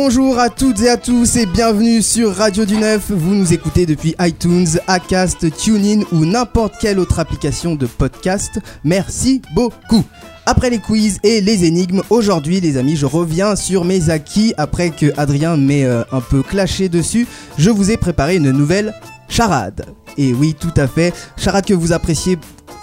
Bonjour à toutes et à tous et bienvenue sur Radio du Neuf. Vous nous écoutez depuis iTunes, Acast, TuneIn ou n'importe quelle autre application de podcast. Merci beaucoup. Après les quiz et les énigmes, aujourd'hui les amis, je reviens sur mes acquis après que Adrien m'ait euh, un peu clashé dessus. Je vous ai préparé une nouvelle charade. Et oui, tout à fait, charade que vous appréciez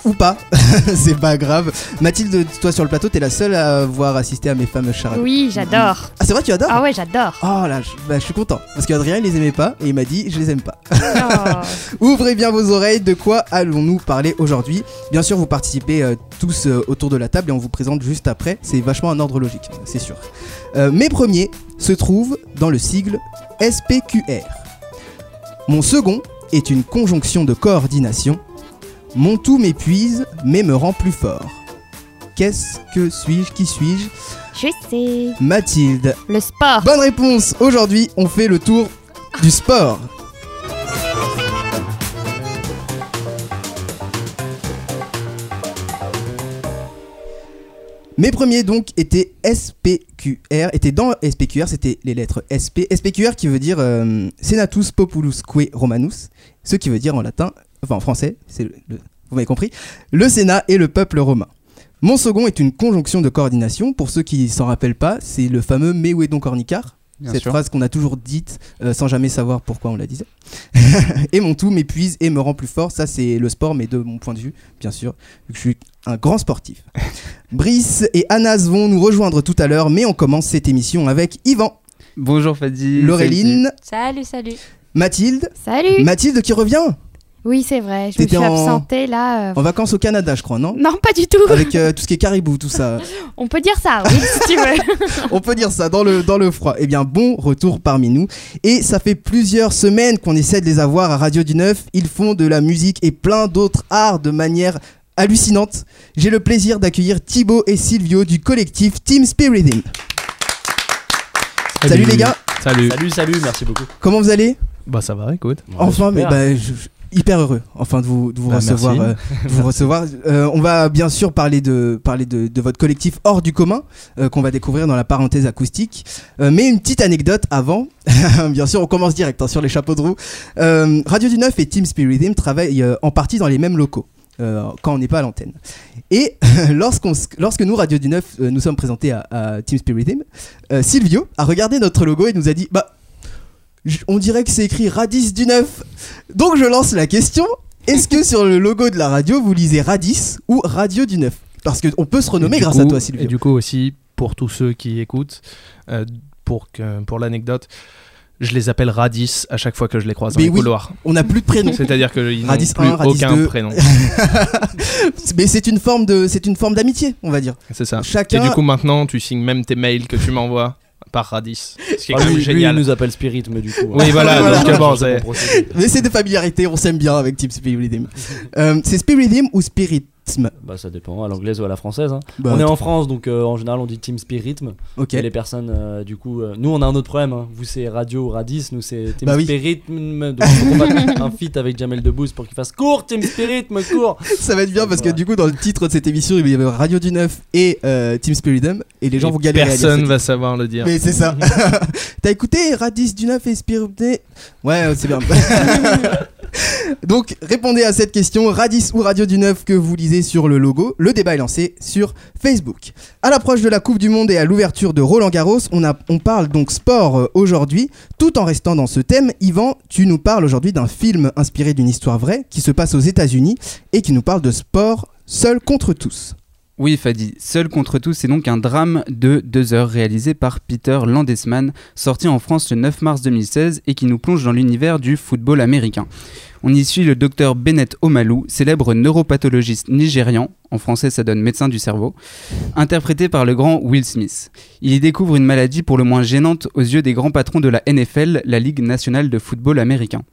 ou pas, c'est pas grave. Mathilde, toi sur le plateau, t'es la seule à avoir assisté à mes fameuses charades. Oui, j'adore. Ah, c'est vrai, tu adores Ah ouais, j'adore. Oh là, je, bah, je suis content. Parce qu'Adrien, il les aimait pas et il m'a dit, je les aime pas. Oh. Ouvrez bien vos oreilles, de quoi allons-nous parler aujourd'hui? Bien sûr, vous participez euh, tous euh, autour de la table et on vous présente juste après. C'est vachement un ordre logique, c'est sûr. Euh, mes premiers se trouvent dans le sigle SPQR. Mon second est une conjonction de coordination. Mon tout m'épuise, mais me rend plus fort. Qu'est-ce que suis-je Qui suis-je? Je sais. Mathilde. Le sport. Bonne réponse Aujourd'hui, on fait le tour du sport. Mes premiers donc étaient SPQR, étaient dans SPQR, c'était les lettres SP. SPQR qui veut dire euh, Senatus Populusque Romanus, ce qui veut dire en latin, enfin en français, c'est le, le- vous m'avez compris, le Sénat et le peuple romain. Mon second est une conjonction de coordination. Pour ceux qui s'en rappellent pas, c'est le fameux Mais où est donc Ornicard Bien Cette sûr. phrase qu'on a toujours dite euh, sans jamais savoir pourquoi on la disait. et mon tout m'épuise et me rend plus fort. Ça, c'est le sport, mais de mon point de vue, bien sûr, vu que je suis un grand sportif. Brice et Anas vont nous rejoindre tout à l'heure, mais on commence cette émission avec Yvan, Bonjour Fadi. Laureline, Salut, salut. Mathilde. Salut. Mathilde qui revient Oui, c'est vrai. Je me suis en- absentée là. euh. en vacances au Canada, je crois, non? Non, pas du tout. Avec euh, tout ce qui est caribou, tout ça. On peut dire ça, oui, si tu veux. On peut dire ça dans le, dans le froid. Eh bien, bon retour parmi nous. Et ça fait plusieurs semaines qu'on essaie de les avoir à Radio du Neuf. Ils font de la musique et plein d'autres arts de manière hallucinante. J'ai le plaisir d'accueillir Thibaut et Silvio du collectif Team Spiritim. Salut. les gars, Salut. Salut, salut, merci beaucoup. comment vous allez? Bah ça va, écoute. Enfin, mais bah, je- je- hyper heureux, enfin de vous, de vous Bah, recevoir. euh, de vous recevoir. Euh, on va bien sûr parler de parler de, de votre collectif hors du commun euh, qu'on va découvrir dans la parenthèse acoustique. Mais une petite anecdote avant. bien sûr, on commence direct hein, sur les chapeaux de roue. Radio du Neuf et Team Spiritim travaillent en partie dans les mêmes locaux. euh, quand on n'est pas à l'antenne. Et lorsque nous, Radio du Neuf, euh, nous sommes présentés à, à Team Spiritim, Silvio a regardé notre logo et nous a dit Bah, on dirait que c'est écrit Radis du Neuf. Donc je lance la question est-ce que sur le logo de la radio, vous lisez Radis ou Radio du Neuf? Parce qu'on peut se renommer grâce coup- à toi, Silvio. Et du coup aussi, pour tous ceux qui écoutent, euh, pour, que, pour l'anecdote, je les appelle Radis à chaque fois que je les croise dans Mais les oui. couloirs. On n'a plus de prénom. C'est-à-dire qu'ils n'ont plus 1, Radis aucun 2. prénom. Mais c'est une forme de, c'est une forme d'amitié, on va dire. C'est ça. Chacun- Et du coup, maintenant, tu signes même tes mails que tu m'envoies par Radis. Ce qui est Ah, quand même lui, lui, il génial. nous appelle Spirit, mais du coup. Oui, voilà, Voilà. donc bon, c'est- Mais c'est des familiarités, on s'aime bien avec Team Spiritim. Euh, c'est Spiritim ou Bah, ça dépend, à l'anglaise ou à la française. hein. Bah, on est en France, donc euh, en général, on dit Team Spiritisme. Ok. Et les personnes, euh, du coup, euh, nous, on a un autre problème. hein. Vous, c'est radio ou radis. Nous, c'est Team Bah oui. Spiritisme. Donc, on va faire un feat avec Jamel Debbouze pour qu'il fasse court, Team Spiritisme, court. Ça va être bien parce que Ouais. du coup, dans le titre de cette émission, il y avait Radio du Neuf et euh, Team Spiritum. Et les gens Et vont galérer à lire Personne va savoir le dire. Mais c'est ça. T'as écouté Radis du Neuf et Spiritum Ouais, c'est bien. Donc, répondez à cette question Radis ou Radio du Neuf que vous lisez sur le logo. Le débat est lancé sur Facebook. À l'approche de la Coupe du Monde et à l'ouverture de Roland Garros, on, on parle donc sport euh, aujourd'hui. Tout en restant dans ce thème, Yvan, tu nous parles aujourd'hui d'un film inspiré d'une histoire vraie qui se passe aux États-Unis et qui nous parle de sport seul contre tous. Oui, Fadi. Seul contre tous, c'est donc un drame de deux heures réalisé par Peter Landesman, sorti en France le 9 mars 2016 et qui nous plonge dans l'univers du football américain. On y suit le docteur Bennett Omalu, célèbre neuropathologiste nigérian, en français ça donne médecin du cerveau, interprété par le grand Will Smith. Il y découvre une maladie pour le moins gênante aux yeux des grands patrons de la NFL, la Ligue nationale de football américain.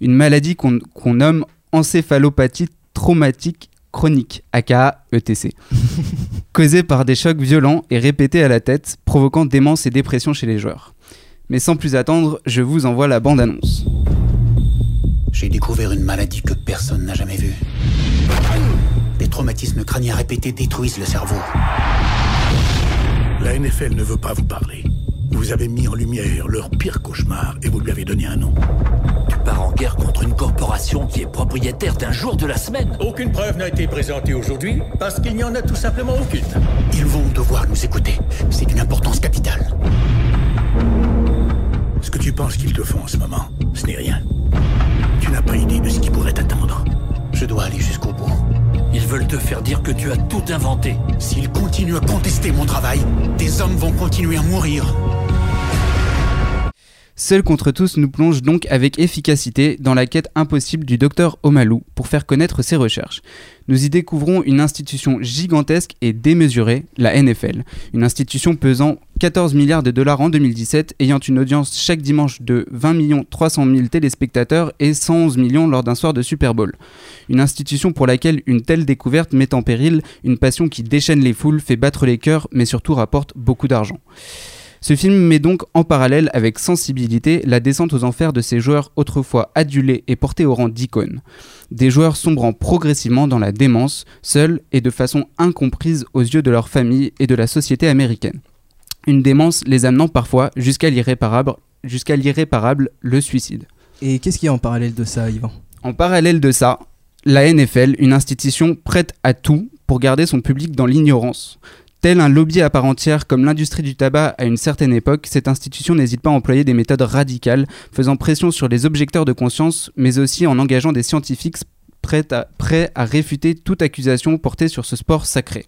Une maladie qu'on nomme encéphalopathie traumatique chronique, aka ETC, causée par des chocs violents et répétés à la tête, provoquant démence et dépression chez les joueurs. Mais sans plus attendre, je vous envoie la bande-annonce. J'ai découvert une maladie que personne n'a jamais vue. Des traumatismes crâniens répétés détruisent le cerveau. La NFL ne veut pas vous parler. Vous avez mis en lumière leur pire cauchemar et vous lui avez donné un nom. Tu pars en guerre contre une corporation qui est propriétaire d'un jour de la semaine. Aucune preuve n'a été présentée aujourd'hui parce qu'il n'y en a tout simplement aucune. Ils vont devoir nous écouter. C'est d'une importance capitale. Ce que tu penses qu'ils te font en ce moment, ce n'est rien. Tu n'as pas idée de ce qui pourrait t'attendre. Je dois aller jusqu'au bout. Ils veulent te faire dire que tu as tout inventé. S'ils continuent à contester mon travail, des hommes vont continuer à mourir. Seul contre tous nous plonge donc avec efficacité dans la quête impossible du docteur Omalou pour faire connaître ses recherches. Nous y découvrons une institution gigantesque et démesurée, la NFL, une institution pesant 14 milliards de dollars en 2017, ayant une audience chaque dimanche de 20 300 000 téléspectateurs et 111 millions lors d'un soir de Super Bowl. Une institution pour laquelle une telle découverte met en péril une passion qui déchaîne les foules, fait battre les cœurs, mais surtout rapporte beaucoup d'argent. Ce film met donc en parallèle avec sensibilité la descente aux enfers de ces joueurs autrefois adulés et portés au rang d'icônes. Des joueurs sombrant progressivement dans la démence, seuls et de façon incomprise aux yeux de leur famille et de la société américaine. Une démence les amenant parfois jusqu'à l'irréparable, jusqu'à l'irréparable, le suicide. Et qu'est-ce qu'il y a en parallèle de ça, Yvan? En parallèle de ça, la NFL, une institution prête à tout pour garder son public dans l'ignorance. Tel un lobby à part entière comme l'industrie du tabac à une certaine époque, cette institution n'hésite pas à employer des méthodes radicales, faisant pression sur les objecteurs de conscience, mais aussi en engageant des scientifiques prêts à, prêts à réfuter toute accusation portée sur ce sport sacré.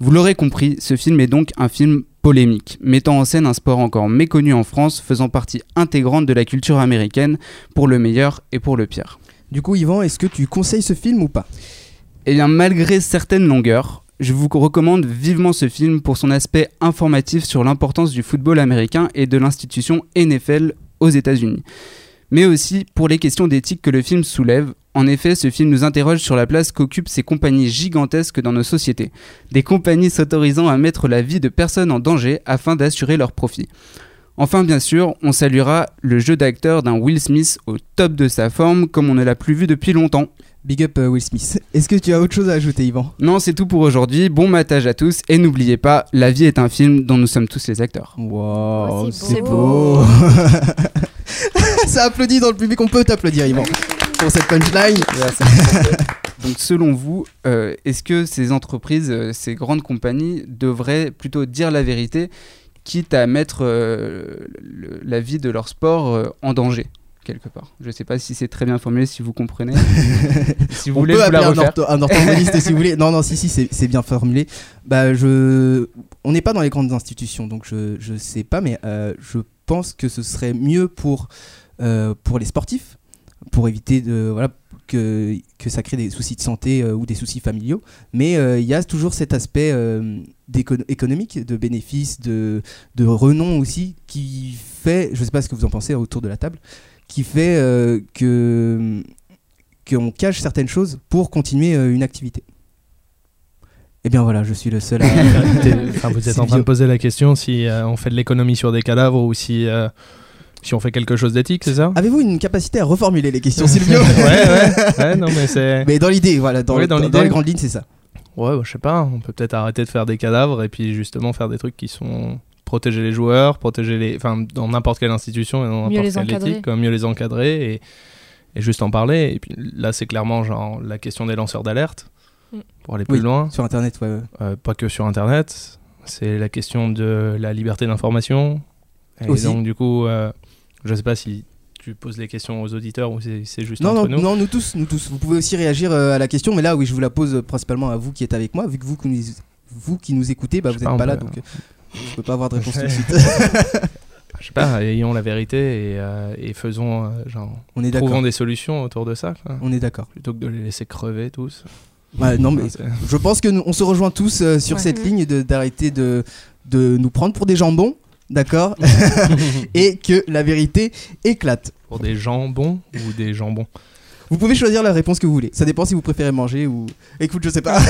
Vous l'aurez compris, ce film est donc un film polémique, mettant en scène un sport encore méconnu en France, faisant partie intégrante de la culture américaine, pour le meilleur et pour le pire. Du coup, Yvan, est-ce que tu conseilles ce film ou pas? Eh bien, malgré certaines longueurs, je vous recommande vivement ce film pour son aspect informatif sur l'importance du football américain et de l'institution NFL aux États-Unis. Mais aussi pour les questions d'éthique que le film soulève. En effet, ce film nous interroge sur la place qu'occupent ces compagnies gigantesques dans nos sociétés. Des compagnies s'autorisant à mettre la vie de personnes en danger afin d'assurer leur profit. Enfin, bien sûr, on saluera le jeu d'acteur d'un Will Smith au top de sa forme, comme on ne l'a plus vu depuis longtemps. Big up euh, Will Smith. Est-ce que tu as autre chose à ajouter, Yvan? Non, c'est tout pour aujourd'hui. Bon matage à tous et n'oubliez pas, la vie est un film dont nous sommes tous les acteurs. Wow, Oh, c'est beau. Ça applaudit dans le public, on peut t'applaudir, Yvan, pour cette punchline. Donc selon vous, euh, est-ce que ces entreprises, euh, ces grandes compagnies devraient plutôt dire la vérité, quitte à mettre euh, le- la vie de leur sport euh, en danger quelque part Je ne sais pas si c'est très bien formulé, si vous comprenez. si vous on voulez, peut vous la un, ortho- un orthophoniste si vous voulez. Non, non, si, si, c'est bien formulé. Bah, je... On n'est pas dans les grandes institutions, donc je, je sais pas, mais euh, je pense que ce serait mieux pour, euh, pour les sportifs, pour éviter de, voilà, que, que ça crée des soucis de santé euh, ou des soucis familiaux. Mais euh, il y a toujours cet aspect euh, économique, de bénéfices, de, de renom aussi, qui fait, je sais pas ce que vous en pensez autour de la table, qui fait que qu'on cache certaines choses pour continuer une activité. Eh bien voilà, je suis le seul à... Enfin, vous êtes en train de poser la question si on fait de l'économie sur des cadavres ou si, si on fait quelque chose d'éthique, c'est ça Avez-vous une capacité à reformuler les questions, Silvio ouais, ouais, ouais, non, mais c'est. Mais dans l'idée, voilà, dans, Ouais, dans dans- l'idée. dans les grandes lignes, c'est ça. Ouais, bah, je sais pas, on peut peut-être arrêter de faire des cadavres et puis justement faire des trucs qui sont protéger les joueurs, protéger les. Enfin, dans n'importe quelle institution et dans Mieux n'importe les quelle encadrer. éthique, quoi, mieux les encadrer et, et juste en parler. Et puis là, c'est clairement genre la question des lanceurs d'alerte Mm. pour aller plus Oui. loin. Sur Internet, ouais. ouais. Euh, pas que sur Internet, c'est la question de la liberté d'information. Et Aussi. donc, du coup, euh, je sais pas si tu poses les questions aux auditeurs ou c'est c'est juste Non, entre non, nous. non, nous tous, nous tous. Vous pouvez aussi réagir euh, à la question, mais là, oui, je vous la pose euh, principalement à vous qui êtes avec moi, vu que vous qui nous, vous qui nous écoutez, bah, vous sais n'êtes pas, là, peut- donc euh, je peux pas avoir de réponse tout de suite. Je sais pas, ayons la vérité et, euh, et faisons, euh, genre, On est d'accord. trouvons des solutions autour de ça, quoi. On est d'accord. plutôt que de les laisser crever tous. Ouais, non, mais je pense que nous, on se rejoint tous euh, sur Ouais. cette ligne de- d'arrêter de, de nous prendre pour des jambons, d'accord Et que la vérité éclate. Pour des jambons ou des jambons Vous pouvez choisir la réponse que vous voulez. Ça dépend si vous préférez manger ou. Écoute, je sais pas.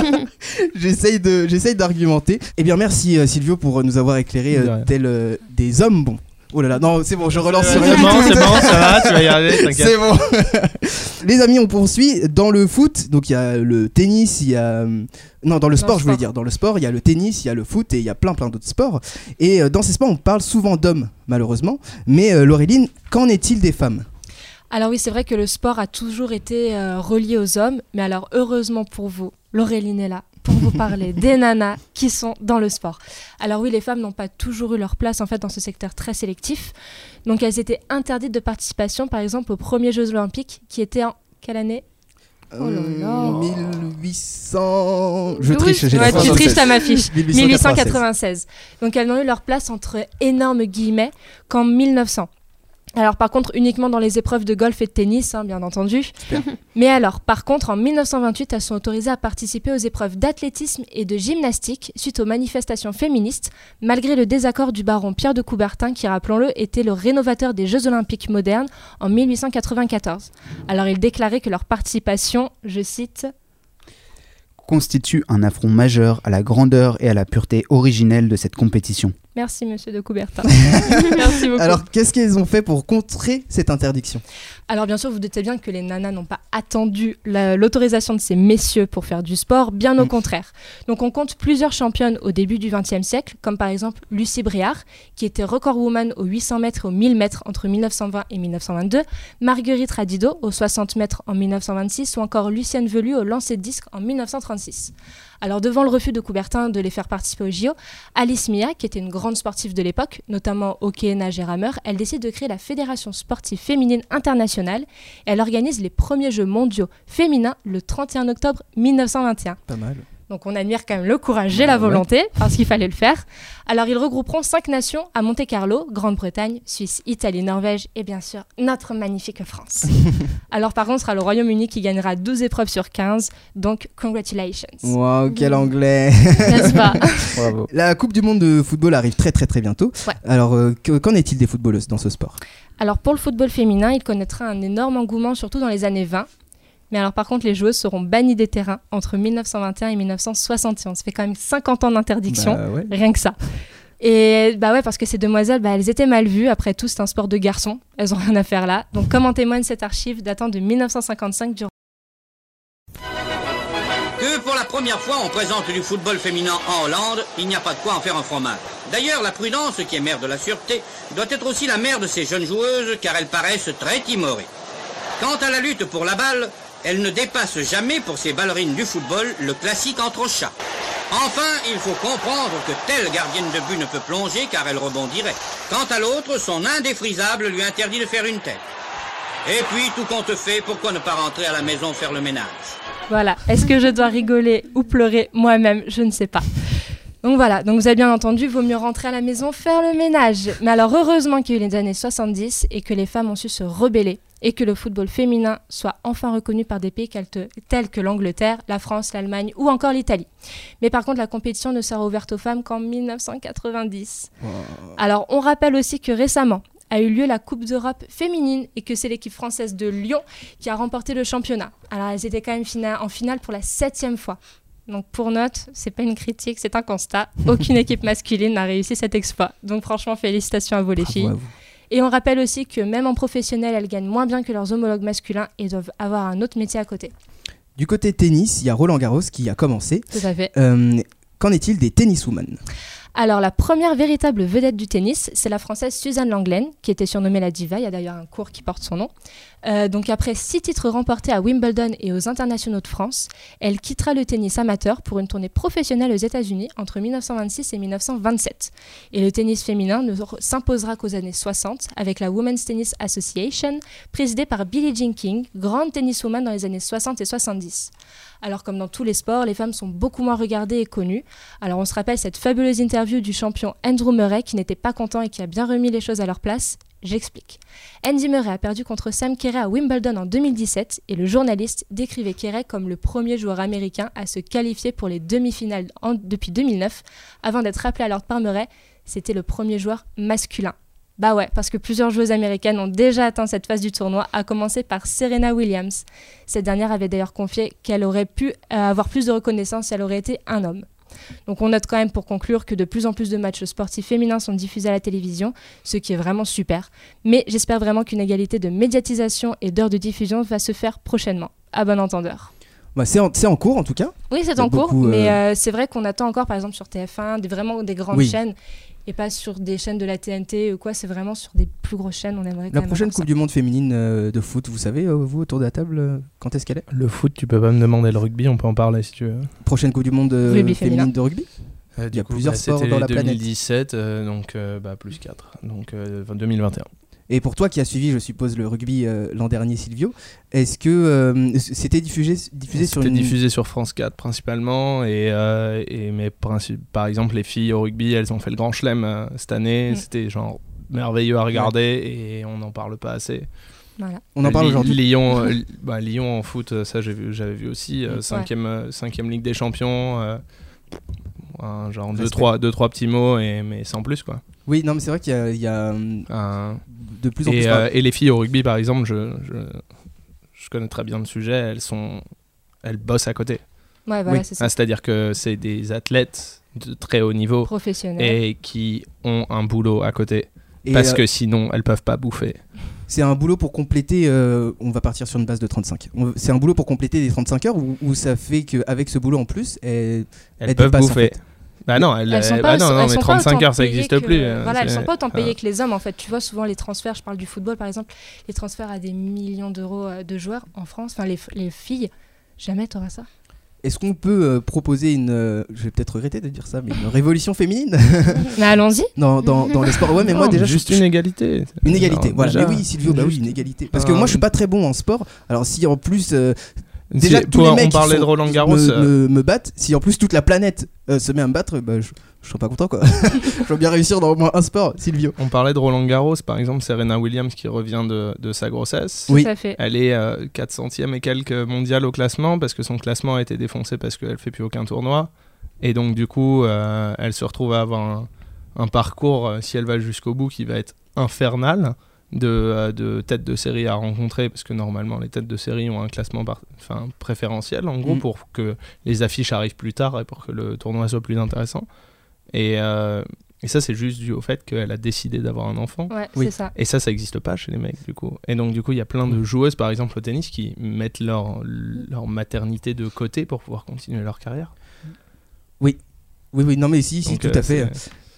J'essaye de, j'essaye d'argumenter. Eh bien, merci euh, Silvio pour euh, nous avoir éclairé euh, rien. tel euh, des hommes bons. Oh là là, non, c'est bon, je relance C'est sur bon, tout. c'est bon, ça va, tu vas y arriver, t'inquiète. C'est bon. Les amis, on poursuit. Dans le foot, donc il y a le tennis, il y a. euh, Non, dans le sport, je voulais sport. dire. Dans le sport, il y a le tennis, il y a le foot et il y a plein, plein d'autres sports. Et euh, dans ces sports, on parle souvent d'hommes, malheureusement. Mais euh, Laureline, qu'en est-il des femmes? Alors oui, c'est vrai que le sport a toujours été euh, relié aux hommes, mais alors heureusement pour vous, Laureline est là pour vous parler des nanas qui sont dans le sport. Alors oui, les femmes n'ont pas toujours eu leur place en fait dans ce secteur très sélectif. Donc elles étaient interdites de participation par exemple aux premiers Jeux olympiques qui étaient en quelle année? Oh là là. Euh, 1800. Je Oui, triche, j'ai Ouais, tu 76. triches, t'as ma fiche. 1896. 1896. Donc elles n'ont eu leur place entre énormes guillemets qu'en 1900. Alors par contre uniquement dans les épreuves de golf et de tennis, hein, bien entendu. Mais alors par contre en 1928 elles sont autorisées à participer aux épreuves d'athlétisme et de gymnastique suite aux manifestations féministes, malgré le désaccord du baron Pierre de Coubertin qui rappelons-le était le rénovateur des Jeux olympiques modernes en 1894. Alors il déclarait que leur participation, je cite, constitue un affront majeur à la grandeur et à la pureté originelle de cette compétition. Merci monsieur de Coubertin. Merci beaucoup. Alors, qu'est-ce qu'ils ont fait pour contrer cette interdiction Alors bien sûr, vous doutez bien que les nanas n'ont pas attendu la- l'autorisation de ces messieurs pour faire du sport, bien au Mm. contraire. Donc on compte plusieurs championnes au début du XXe siècle, comme par exemple Lucie Briard, qui était record woman aux 800 mètres et aux 1000 mètres entre 1920 et 1922, Marguerite Radido aux 60 mètres en 1926, ou encore Lucienne Velu au lancer de disque en 1936. Alors devant le refus de Coubertin de les faire participer au JO, Alice Mia, qui était une grande sportive de l'époque, notamment hockey, nage et rameur, elle décide de créer la Fédération sportive féminine internationale et elle organise les premiers Jeux mondiaux féminins le 31 octobre 1921. Pas mal. Donc on admire quand même le courage et la Ah ouais. volonté, parce qu'il fallait le faire. Alors ils regrouperont cinq nations à Monte-Carlo, Grande-Bretagne, Suisse, Italie, Norvège et bien sûr notre magnifique France. Alors par contre, ce sera le Royaume-Uni qui gagnera 12 épreuves sur 15, donc congratulations. Waouh, quel anglais N'est-ce pas Bravo. La Coupe du Monde de football arrive très très très bientôt. Ouais. Alors, euh, que- qu'en est-il des footballeuses dans ce sport? Alors pour le football féminin, il connaîtra un énorme engouement, surtout dans les années 20. Mais alors par contre, les joueuses seront bannies des terrains entre 1921 et 1961. Ça fait quand même 50 ans d'interdiction, Bah ouais. rien que ça. Et bah ouais, parce que ces demoiselles, bah, elles étaient mal vues. Après tout, c'est un sport de garçons. Elles ont rien à faire là. Donc comme en témoigne cette archive datant de 1955 du Que pour la première fois on présente du football féminin en Hollande, il n'y a pas de quoi en faire un fromage. D'ailleurs, la prudence, qui est mère de la sûreté, doit être aussi la mère de ces jeunes joueuses car elles paraissent très timorées. Quant à la lutte pour la balle, elle ne dépasse jamais pour ces ballerines du football le classique entre chats. Enfin, il faut comprendre que telle gardienne de but ne peut plonger car elle rebondirait. Quant à l'autre, son indéfrisable lui interdit de faire une tête. Et puis, tout compte fait, pourquoi ne pas rentrer à la maison faire le ménage? Voilà. Est-ce que je dois rigoler ou pleurer moi-même? Je ne sais pas. Donc voilà, donc vous avez bien entendu, vaut mieux rentrer à la maison faire le ménage. Mais alors heureusement qu'il y a eu les années 70 et que les femmes ont su se rebeller et que le football féminin soit enfin reconnu par des pays tels que l'Angleterre, la France, l'Allemagne ou encore l'Italie. Mais par contre, la compétition ne sera ouverte aux femmes qu'en 1990. Alors on rappelle aussi que récemment a eu lieu la Coupe d'Europe féminine et que c'est l'équipe française de Lyon qui a remporté le championnat. Alors elles étaient quand même fina- en finale pour la septième fois. Donc pour note, c'est pas une critique, c'est un constat. Aucune équipe masculine n'a réussi cet exploit. Donc franchement, félicitations à vous les Bravo filles. vous. Et on rappelle aussi que même en professionnel, elles gagnent moins bien que leurs homologues masculins et doivent avoir un autre métier à côté. Du côté tennis, il y a Roland Garros qui a commencé. Tout à fait. Euh, Qu'en est-il des tenniswomen? Alors, la première véritable vedette du tennis, c'est la française Suzanne Langlaine, qui était surnommée la diva. Il y a d'ailleurs un cours qui porte son nom. Euh, donc, après six titres remportés à Wimbledon et aux internationaux de France, elle quittera le tennis amateur pour une tournée professionnelle aux États-Unis entre 1926 et 1927. Et le tennis féminin ne s'imposera qu'aux années 60 avec la Women's Tennis Association, présidée par Billie Jean King, grande tenniswoman dans les années 60 et 70. Alors comme dans tous les sports, les femmes sont beaucoup moins regardées et connues. Alors on se rappelle cette fabuleuse interview du champion Andrew Murray qui n'était pas content et qui a bien remis les choses à leur place. J'explique. Andy Murray a perdu contre Sam Kerray à Wimbledon en 2017 et le journaliste décrivait Kerray comme le premier joueur américain à se qualifier pour les demi-finales depuis 2009 avant d'être rappelé alors par Murray. C'était le premier joueur masculin. Bah ouais, parce que plusieurs joueuses américaines ont déjà atteint cette phase du tournoi, à commencer par Serena Williams. Cette dernière avait d'ailleurs confié qu'elle aurait pu euh, avoir plus de reconnaissance si elle aurait été un homme. Donc on note quand même pour conclure que de plus en plus de matchs sportifs féminins sont diffusés à la télévision, ce qui est vraiment super. Mais j'espère vraiment qu'une égalité de médiatisation et d'heures de diffusion va se faire prochainement. À bon entendeur. Bah, c'est en, cours en tout cas. Oui, c'est en cours, beaucoup, euh, mais euh, c'est vrai qu'on attend encore, par exemple, sur TF1, des, vraiment des grandes Oui. chaînes, et pas sur des chaînes de la TNT ou quoi, c'est vraiment sur des plus grosses chaînes, on aimerait La prochaine Coupe du Monde féminine euh, de foot, vous savez, euh, vous autour de la table, euh, quand est-ce qu'elle est? Le foot, tu peux pas me demander le rugby, on peut en parler si tu veux. Prochaine Coupe du Monde Rugby féminine féminin. de rugby? Euh, Il y a coup, plusieurs bah, sports dans la planète. 2017, euh, donc euh, bah, plus 4, donc euh, 2021. Et pour toi qui as suivi, je suppose, le rugby euh, l'an dernier, Silvio, est-ce que euh, c'était diffusé, diffusé sur C'était une... diffusé sur France 4 principalement, et, euh, et mais par exemple les filles au rugby, elles ont fait le Grand Chelem euh, cette année, Mm. c'était genre merveilleux à regarder et on n'en parle pas assez. Voilà. On en parle aujourd'hui Lyon, euh, bah, Lyon en foot, ça vu- j'avais vu aussi, euh, Ouais. cinquième, cinquième Ligue des Champions, euh, un genre deux trois, deux trois petits mots et mais sans plus quoi. Oui, non, mais c'est vrai qu'il y a, il y a, hum, Un- de plus en plus... et, euh, et les filles au rugby par exemple, je, je, je connais très bien le sujet, elles sont elles bossent à côté. Ouais, voilà, Oui. c'est ça. Ah, C'est-à-dire que c'est des athlètes de très haut niveau Professionnel. et qui ont un boulot à côté. Et, parce euh, que sinon, elles peuvent pas bouffer. C'est un boulot pour compléter. euh, on va partir sur une base de 35. On- C'est un boulot pour compléter les 35 heures ou, ou ça fait qu'avec ce boulot en plus, elles, Elles, elles peuvent dépassent, en bouffer. fait. Bah non, elles, Elles sont euh, pas, bah non, non, mais sont pas 35 autant heures, ça payées n'existe plus. euh, Voilà, elles c'est- sont pas autant payées ah. que les hommes en fait. Tu vois souvent les transferts, je parle du football par exemple, les transferts à des millions d'euros euh, de joueurs en France, enfin les, les filles, jamais t'auras ça. Est-ce qu'on peut euh, proposer une. euh, je vais peut-être regretter de dire ça, mais une révolution féminine? Mais allons-y. dans, dans, dans les sports Ouais, mais moi déjà. juste je- une égalité. Une égalité, voilà. déjà, mais oui, Silvio, bah oui, une égalité. Parce que Ah, moi, je suis pas très bon en sport. Alors, si en plus. euh, déjà, tous les mecs on parlait qui de Roland Garros. Me, euh, me- me battent. Si en plus toute la planète euh, se met à me battre, bah, je, je serais pas content, quoi. je veux bien réussir dans au moins un sport, Silvio. On parlait de Roland Garros, par exemple, Serena Williams qui revient de, de sa grossesse. Oui. Fait. Elle est euh, 4 centièmes et quelques mondiales au classement parce que son classement a été défoncé parce qu'elle fait plus aucun tournoi. Et donc, du coup, euh, elle se retrouve à avoir un, un parcours, euh, si elle va jusqu'au bout, qui va être infernal de, euh, de têtes de série à rencontrer parce que normalement, les têtes de série ont un classement par- enfin, préférentiel en gros Mm. pour que les affiches arrivent plus tard et pour que le tournoi soit plus intéressant. Et, euh, et ça, c'est juste dû au fait qu'elle a décidé d'avoir un enfant. Ouais, Oui. c'est ça. Et ça, ça n'existe pas chez les mecs, du coup. Et donc, du coup, il y a plein de joueuses, par exemple, au tennis, qui mettent leur, leur maternité de côté pour pouvoir continuer leur carrière. Oui, oui, non, mais si, si, Donc, tout euh, à fait.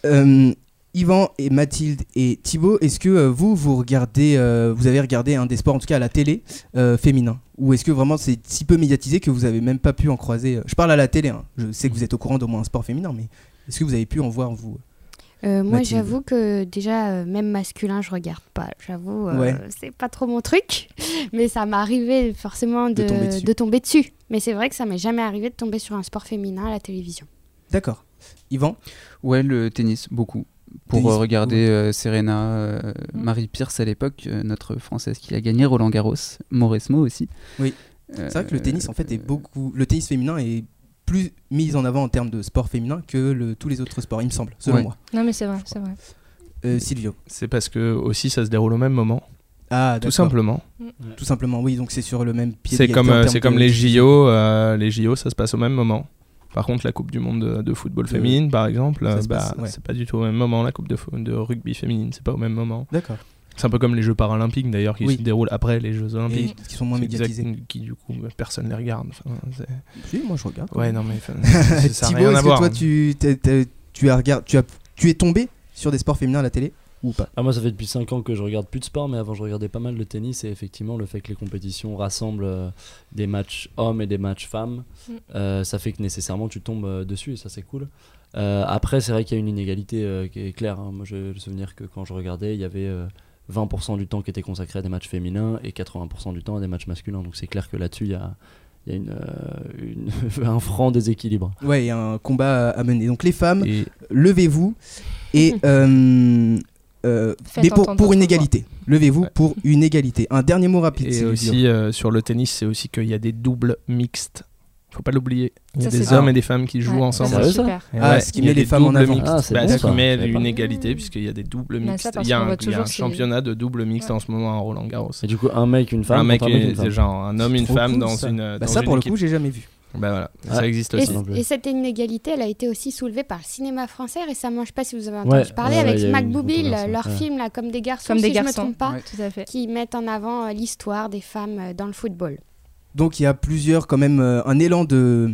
Euh, Yvan et Mathilde et Thibaut, est-ce que euh, vous, vous regardez, euh, vous avez regardé un des sports, en tout cas à la télé, euh, féminin? Ou est-ce que vraiment c'est si peu médiatisé que vous avez même pas pu en croiser euh, Je parle à la télé, hein. je sais que vous êtes au courant d'au moins un sport féminin, mais est-ce que vous avez pu en voir, vous? Euh, moi, j'avoue que déjà, euh, même masculin, je regarde pas. J'avoue, euh, Ouais. c'est pas trop mon truc. Mais ça m'est arrivé forcément De de, tomber dessus. de tomber dessus. Mais c'est vrai que ça m'est jamais arrivé de tomber sur un sport féminin à la télévision. D'accord. Yvan? Ouais, le tennis, beaucoup. Pour euh, regarder euh, Serena, euh, Marie Pierce à l'époque, euh, notre française qui a gagné Roland Garros, Mauresmo aussi. Oui. Euh, C'est vrai que le tennis, en fait, est beaucoup. Le tennis féminin est plus mis en avant en termes de sport féminin que le- tous les autres sports, il me semble, selon Ouais. moi. Non mais c'est vrai, c'est vrai. Euh, Silvio. C'est parce que aussi ça se déroule au même moment, Ah, tout simplement. Tout simplement, oui, donc c'est sur le même pied C'est comme, euh, c'est comme les. JO, euh, les JO ça se passe au même moment. Par contre, la Coupe du Monde de, de football féminine, par exemple, bah, ouais. c'est pas du tout au même moment. La Coupe de, rugby féminine, c'est pas au même moment. D'accord. C'est un peu comme les Jeux paralympiques d'ailleurs qui Oui. se déroulent après les Jeux Et olympiques. qui sont moins médiatisés. Qui du coup personne les regarde. Enfin, Si, moi je regarde. ouais, non mais ça, Thibaut, est-ce que voir. toi tu, t'es- tu, as regard- tu, as, tu es tombé sur des sports féminins à la télé? Ou pas Ah, moi, ça fait depuis 5 ans que je regarde plus de sport, mais avant, je regardais pas mal de tennis. Et effectivement, le fait que les compétitions rassemblent euh, des matchs hommes et des matchs femmes, Mm. euh, ça fait que nécessairement tu tombes euh, dessus, et ça, c'est cool. Euh, après, c'est vrai qu'il y a une inégalité euh, qui est claire. hein. Moi, j'ai le souvenir que quand je regardais, il y avait euh, 20% du temps qui était consacré à des matchs féminins et 80% du temps à des matchs masculins. Donc, c'est clair que là-dessus, il y a, il y a une, une- un franc déséquilibre. Ouais, il y a un combat à, mener. Donc les femmes, Et levez-vous et euh, mais pour, pour une égalité. Levez-vous Ouais. pour une égalité. Un dernier mot rapide. Et aussi euh, sur le tennis, c'est aussi qu'il y a des doubles mixtes. Faut pas l'oublier. Il y a Ça, des hommes bien. et des femmes qui jouent Ouais, ensemble. ça, super. Ah, ouais, ce qui il met les des femmes en doubles avant. Ah, Bah, bon, ce ça. qui met une égalité puisqu'il y a des doubles Bah, mixtes. il y a un, il y a championnat de double mixte Ouais. en ce moment à Roland Garros. Et du coup, un mec, une femme. un mec, contre un mec, et- une femme. genre un homme, une femme cool, dans ça. une. Bah, dans ça une pour le coup, j'ai jamais vu. Bah voilà, Ouais. ça existe Et, aussi. et cette inégalité, elle a été aussi soulevée par le cinéma français récemment. Je sais pas si vous avez Ouais, entendu parler ouais, avec Boublil, controverse, leur ouais. film là, comme des garçons, Comme si des je garçons. me trompe pas, Ouais. Tout à fait. qui mettent en avant euh, l'histoire des femmes euh, dans le football. Donc il y a plusieurs, quand même, euh, un élan de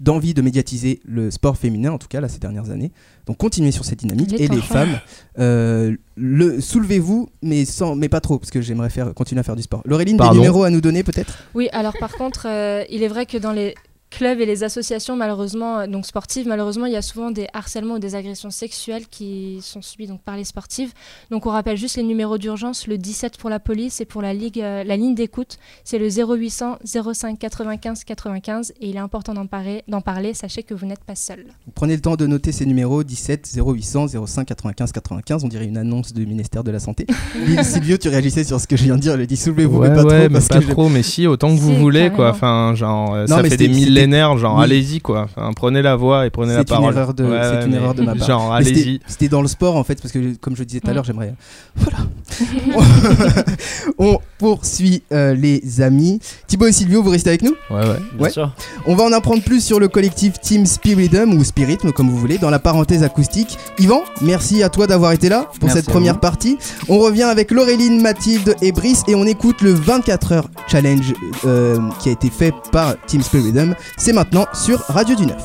d'envie de médiatiser le sport féminin, en tout cas là ces dernières années. Donc continuez sur cette dynamique. Et les femmes, euh, le soulevez-vous, mais sans, mais pas trop, parce que j'aimerais faire continuer à faire du sport. Laureline, des numéros à nous donner peut-être? Oui, alors par contre, euh, il est vrai que dans les clubs et les associations, malheureusement, euh, donc sportives, malheureusement, il y a souvent des harcèlements ou des agressions sexuelles qui sont subies donc par les sportives. Donc on rappelle juste les numéros d'urgence, le 17 pour la police et pour la ligue, euh, la ligne d'écoute, c'est le 0800 05 95 95 et il est important d'en parler, d'en parler. Sachez que vous n'êtes pas seul. Prenez le temps de noter ces numéros 17 0800 05 95 95. On dirait une annonce du ministère de la Santé. Lille Silvio, tu réagissais sur ce que je viens de dire. Elle a dit soulevez-vous, Ouais, mais pas ouais, trop. mais parce pas que je- trop, mais si, autant que vous voulez, quoi. carrément. Enfin, genre, euh, Non, ça mais fait des c'était- millénaires, genre, Oui. allez-y, quoi. Enfin, prenez la voix et prenez la C'est une parole. erreur de- Ouais, c'est ouais, une mais erreur de ma part. Genre, allez-y. C'était dans le sport en fait, parce que comme je le disais tout à l'heure, j'aimerais. Voilà. On poursuit euh, les amis. Thibaut et Silvio, vous restez avec nous? Ouais, ouais. Bien Ouais. sûr. On va en apprendre plus sur le collectif Team Spiritum ou Spiritum comme vous voulez dans la parenthèse acoustique. Yvan, merci à toi d'avoir été là pour Merci cette première partie. On revient avec Laureline, Mathilde et Brice et on écoute le 24 heures challenge euh, qui a été fait par Team Spiritum. C'est maintenant sur Radio du Neuf.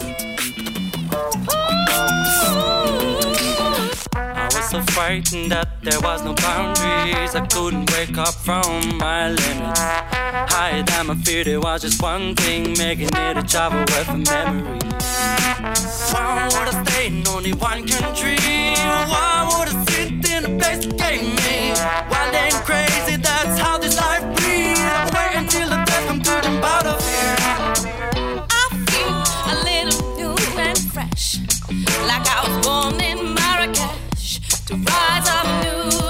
So frightened that there was no boundaries. I couldn't wake up from my limits. Higher than my fear, there was just one thing making it a job away from memory. Why would I stay in only one country? Why would I sit in a place that gave me? Wild and crazy, that's how this life be. I wait until the death come to them out of here. Like I was born in Marrakesh. To rise up new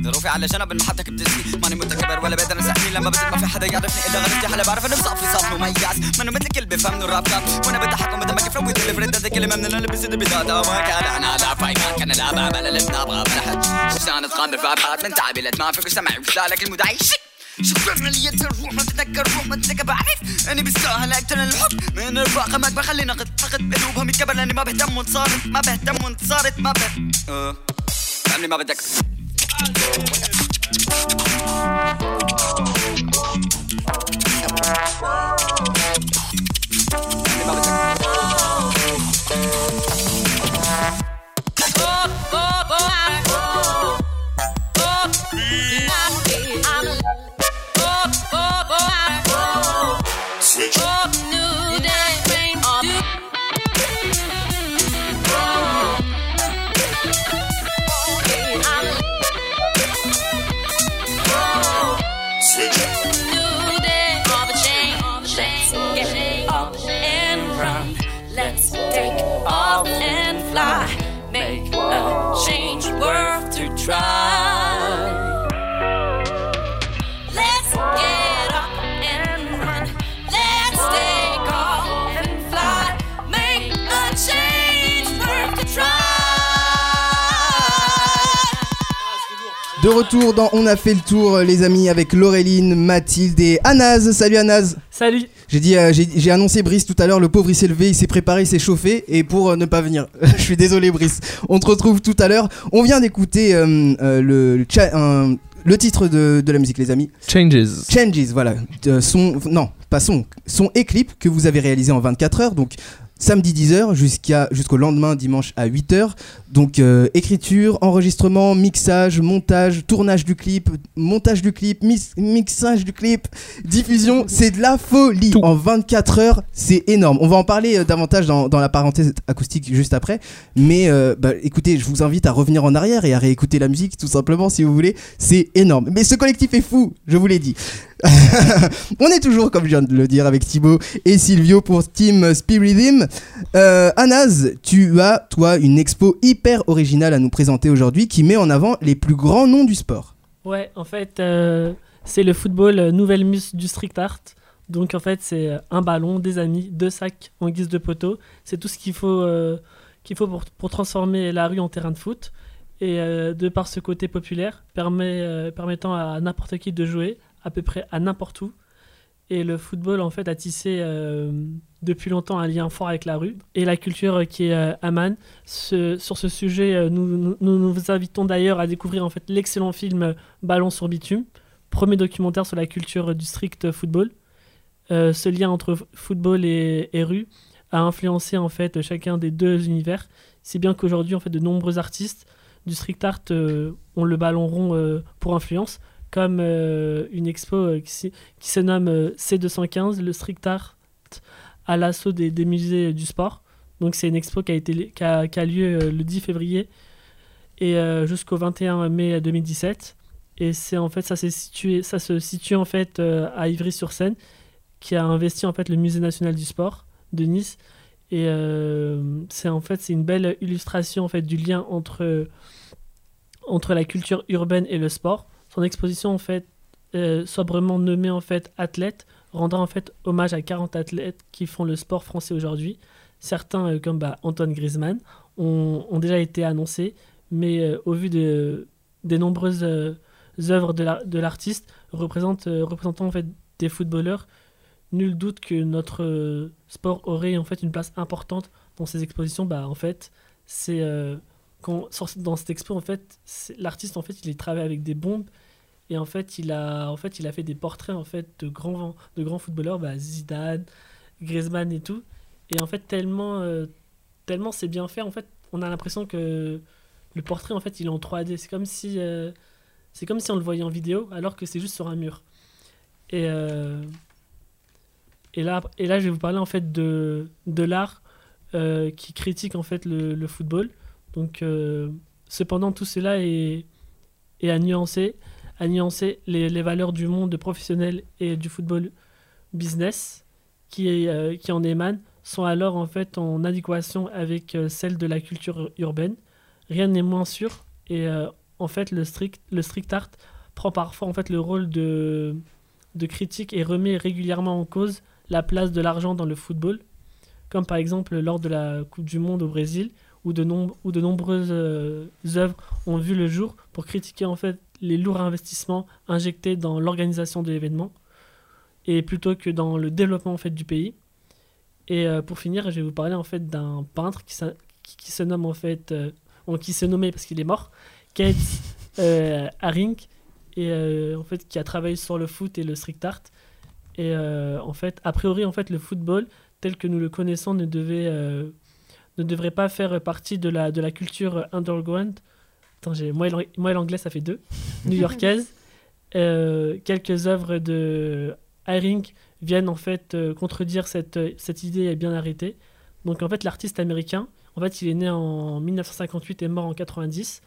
ظروفي على جنب المحطة بتسني ماني متكبر ولا بقدر اسحني لما بدل ما في حدا يعرفني إلا غلطتي. حلا بعرف إنه بصفي صف مميز ما أنا مثل كل بفهم الراب كاب وأنا بضحك ومثل ما كيف روي دليفري هذا كلمة من اللي بيصير بداتا وما كان أنا لا فايقان كان لا بابا لا لبنا أبغى بلا حد. شان اتقامر في ابحاث من تعبي ما فيك سمعي وسالك المدعي شك شكرا لي الروح ما تتذكر روح ما تتذكر بعرف إني بستاهل أكتر الحب. من الرقم ما بخلي نقد فقد بقلوبهم يتكبر. لأني ما بهتم وانتصارت ما بهتم وانتصارت ما بهتم أه. فهمني ما بدك. Retour dans On a fait le tour, euh, les amis, avec Laureline, Mathilde et Anaz. Salut Anaz. Salut. J'ai dit, euh, j'ai annoncé Brice tout à l'heure. Le pauvre, il s'est levé, il s'est préparé, il s'est chauffé, et pour euh, ne pas venir. Je suis désolé, Brice. On te retrouve tout à l'heure. On vient d'écouter euh, euh, le, le titre de, de la musique, les amis. Changes. Changes, voilà. Euh, son, non, pas son, son et clip que vous avez réalisé en 24 heures. Donc, samedi 10h jusqu'à jusqu'au lendemain dimanche à 8h. Donc euh, écriture, enregistrement, mixage, montage, tournage du clip, montage du clip, mixage du clip, diffusion, c'est de la folie. En 24 heures, c'est énorme. On va en parler euh, davantage dans, dans la parenthèse acoustique juste après. Mais euh, bah, écoutez, je vous invite à revenir en arrière et à réécouter la musique tout simplement si vous voulez. C'est énorme. Mais ce collectif est fou, je vous l'ai dit. On est toujours, comme je viens de le dire, avec Thibaut et Silvio pour Team Spiridim. Euh, Anaz, tu as, toi, une expo hyper originale à nous présenter aujourd'hui qui met en avant les plus grands noms du sport. Ouais, en fait, euh, c'est le football euh, nouvelle muse du street art. Donc en fait, c'est euh, un ballon, des amis, deux sacs en guise de poteau. C'est tout ce qu'il faut, pour, transformer la rue en terrain de foot. Et de par ce côté populaire, permet, permettant à n'importe qui de jouer, à peu près à n'importe où. Et le football, en fait, a tissé euh, depuis longtemps un lien fort avec la rue et la culture qui est euh, Amman. Sur ce sujet, euh, nous, nous, vous invitons d'ailleurs à découvrir en fait l'excellent film euh, Ballon sur bitume, premier documentaire sur la culture du strict football. Euh, ce lien entre football et, rue a influencé en fait chacun des deux univers, si bien qu'aujourd'hui en fait de nombreux artistes du street art euh, ont le ballon rond euh, pour influence, comme euh, une expo euh, qui, se nomme euh, C215, le street art à l'assaut des, musées du sport. Donc c'est une expo qui a, été, qui a, lieu le 10 février et jusqu'au 21 mai 2017. Et c'est en fait ça s'est situé, ça se situe en fait à Ivry-sur-Seine, qui a investi en fait le Musée national du sport de Nice. Et c'est en fait c'est une belle illustration en fait du lien entre entre la culture urbaine et le sport. Son exposition en fait euh, sobrement nommée en fait athlète rendra en fait hommage à 40 athlètes qui font le sport français aujourd'hui. Certains euh, comme bah, Antoine Griezmann ont, déjà été annoncés, mais euh, au vu de, des nombreuses euh, œuvres de la- de l'artiste représente, euh, représentant en fait des footballeurs, nul doute que notre sport aurait en fait une place importante dans ces expositions. Bah en fait, c'est quand dans cette expo en fait, l'artiste en fait il travaille avec des bombes et en fait il a en fait il a fait des portraits en fait de grands de grands footballeurs, bah, Zidane, Griezmann et tout. Et en fait tellement euh, tellement c'est bien fait en fait, on a l'impression que le portrait en fait il est en 3D. C'est comme si euh, c'est comme si on le voyait en vidéo alors que c'est juste sur un mur. Et euh, et là, et là, je vais vous parler en fait de, de l'art euh, qui critique en fait le football. Donc, euh, cependant, tout cela est, est à nuancer, à nuancer les, les valeurs du monde professionnel et du football business qui, euh, qui en émanent sont alors en fait en adéquation avec euh, celle de la culture urbaine. Rien n'est moins sûr et euh, en fait le strict, le strict art prend parfois en fait le rôle de, de critique et remet régulièrement en cause la place de l'argent dans le football, comme par exemple lors de la Coupe du Monde au Brésil, où de, nombreuses euh, œuvres ont vu le jour pour critiquer en fait les lourds investissements injectés dans l'organisation de l'événement, et plutôt que dans le développement en fait du pays. Et euh, pour finir, je vais vous parler en fait d'un peintre qui, qui, qui se nomme en fait, euh, qui s'est nommé parce qu'il est mort, Keith euh, Haring, et en fait qui a travaillé sur le foot et le street art. Et en fait, a priori, en fait, le football tel que nous le connaissons ne devait ne devrait pas faire partie de la de la culture underground. Attends, j'ai moi et moi et l'anglais ça fait deux. New-yorkaise. Euh, quelques œuvres de Haring viennent en fait euh, contredire cette cette idée bien arrêtée. Donc en fait, l'artiste américain, en fait, il est né en 1958 et mort en 90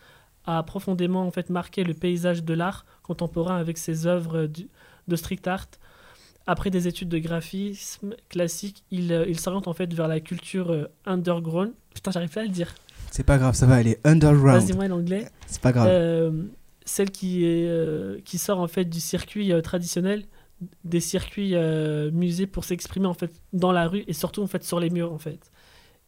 a profondément en fait marqué le paysage de l'art contemporain avec ses œuvres du- de street art. Après des études de graphisme classique, il, euh, il s'oriente en fait vers la culture euh, underground. Putain, j'arrive pas à le dire. C'est pas grave, ça va aller underground. Vas-y, moi l'anglais. C'est pas grave. Euh, celle qui, est, euh, qui sort en fait du circuit euh, traditionnel, des circuits musées pour s'exprimer en fait dans la rue et surtout en fait sur les murs en fait.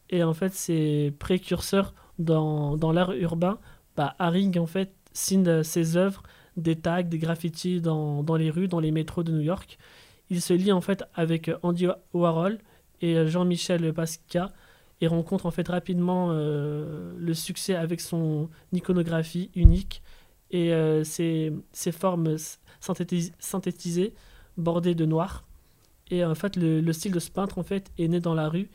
Et en fait, c'est précurseur dans, dans l'art urbain. Bah, Haring en fait signe ses œuvres, des tags, des graffitis dans, dans les rues, dans les métros de New York. Il se lie en fait avec Andy Warhol et euh, Jean-Michel Basquiat et rencontre en fait rapidement euh, le succès avec son iconographie unique et euh, ses, ses formes synthétisées bordées de noir. Et en fait, le, le style de ce peintre en fait est né dans la rue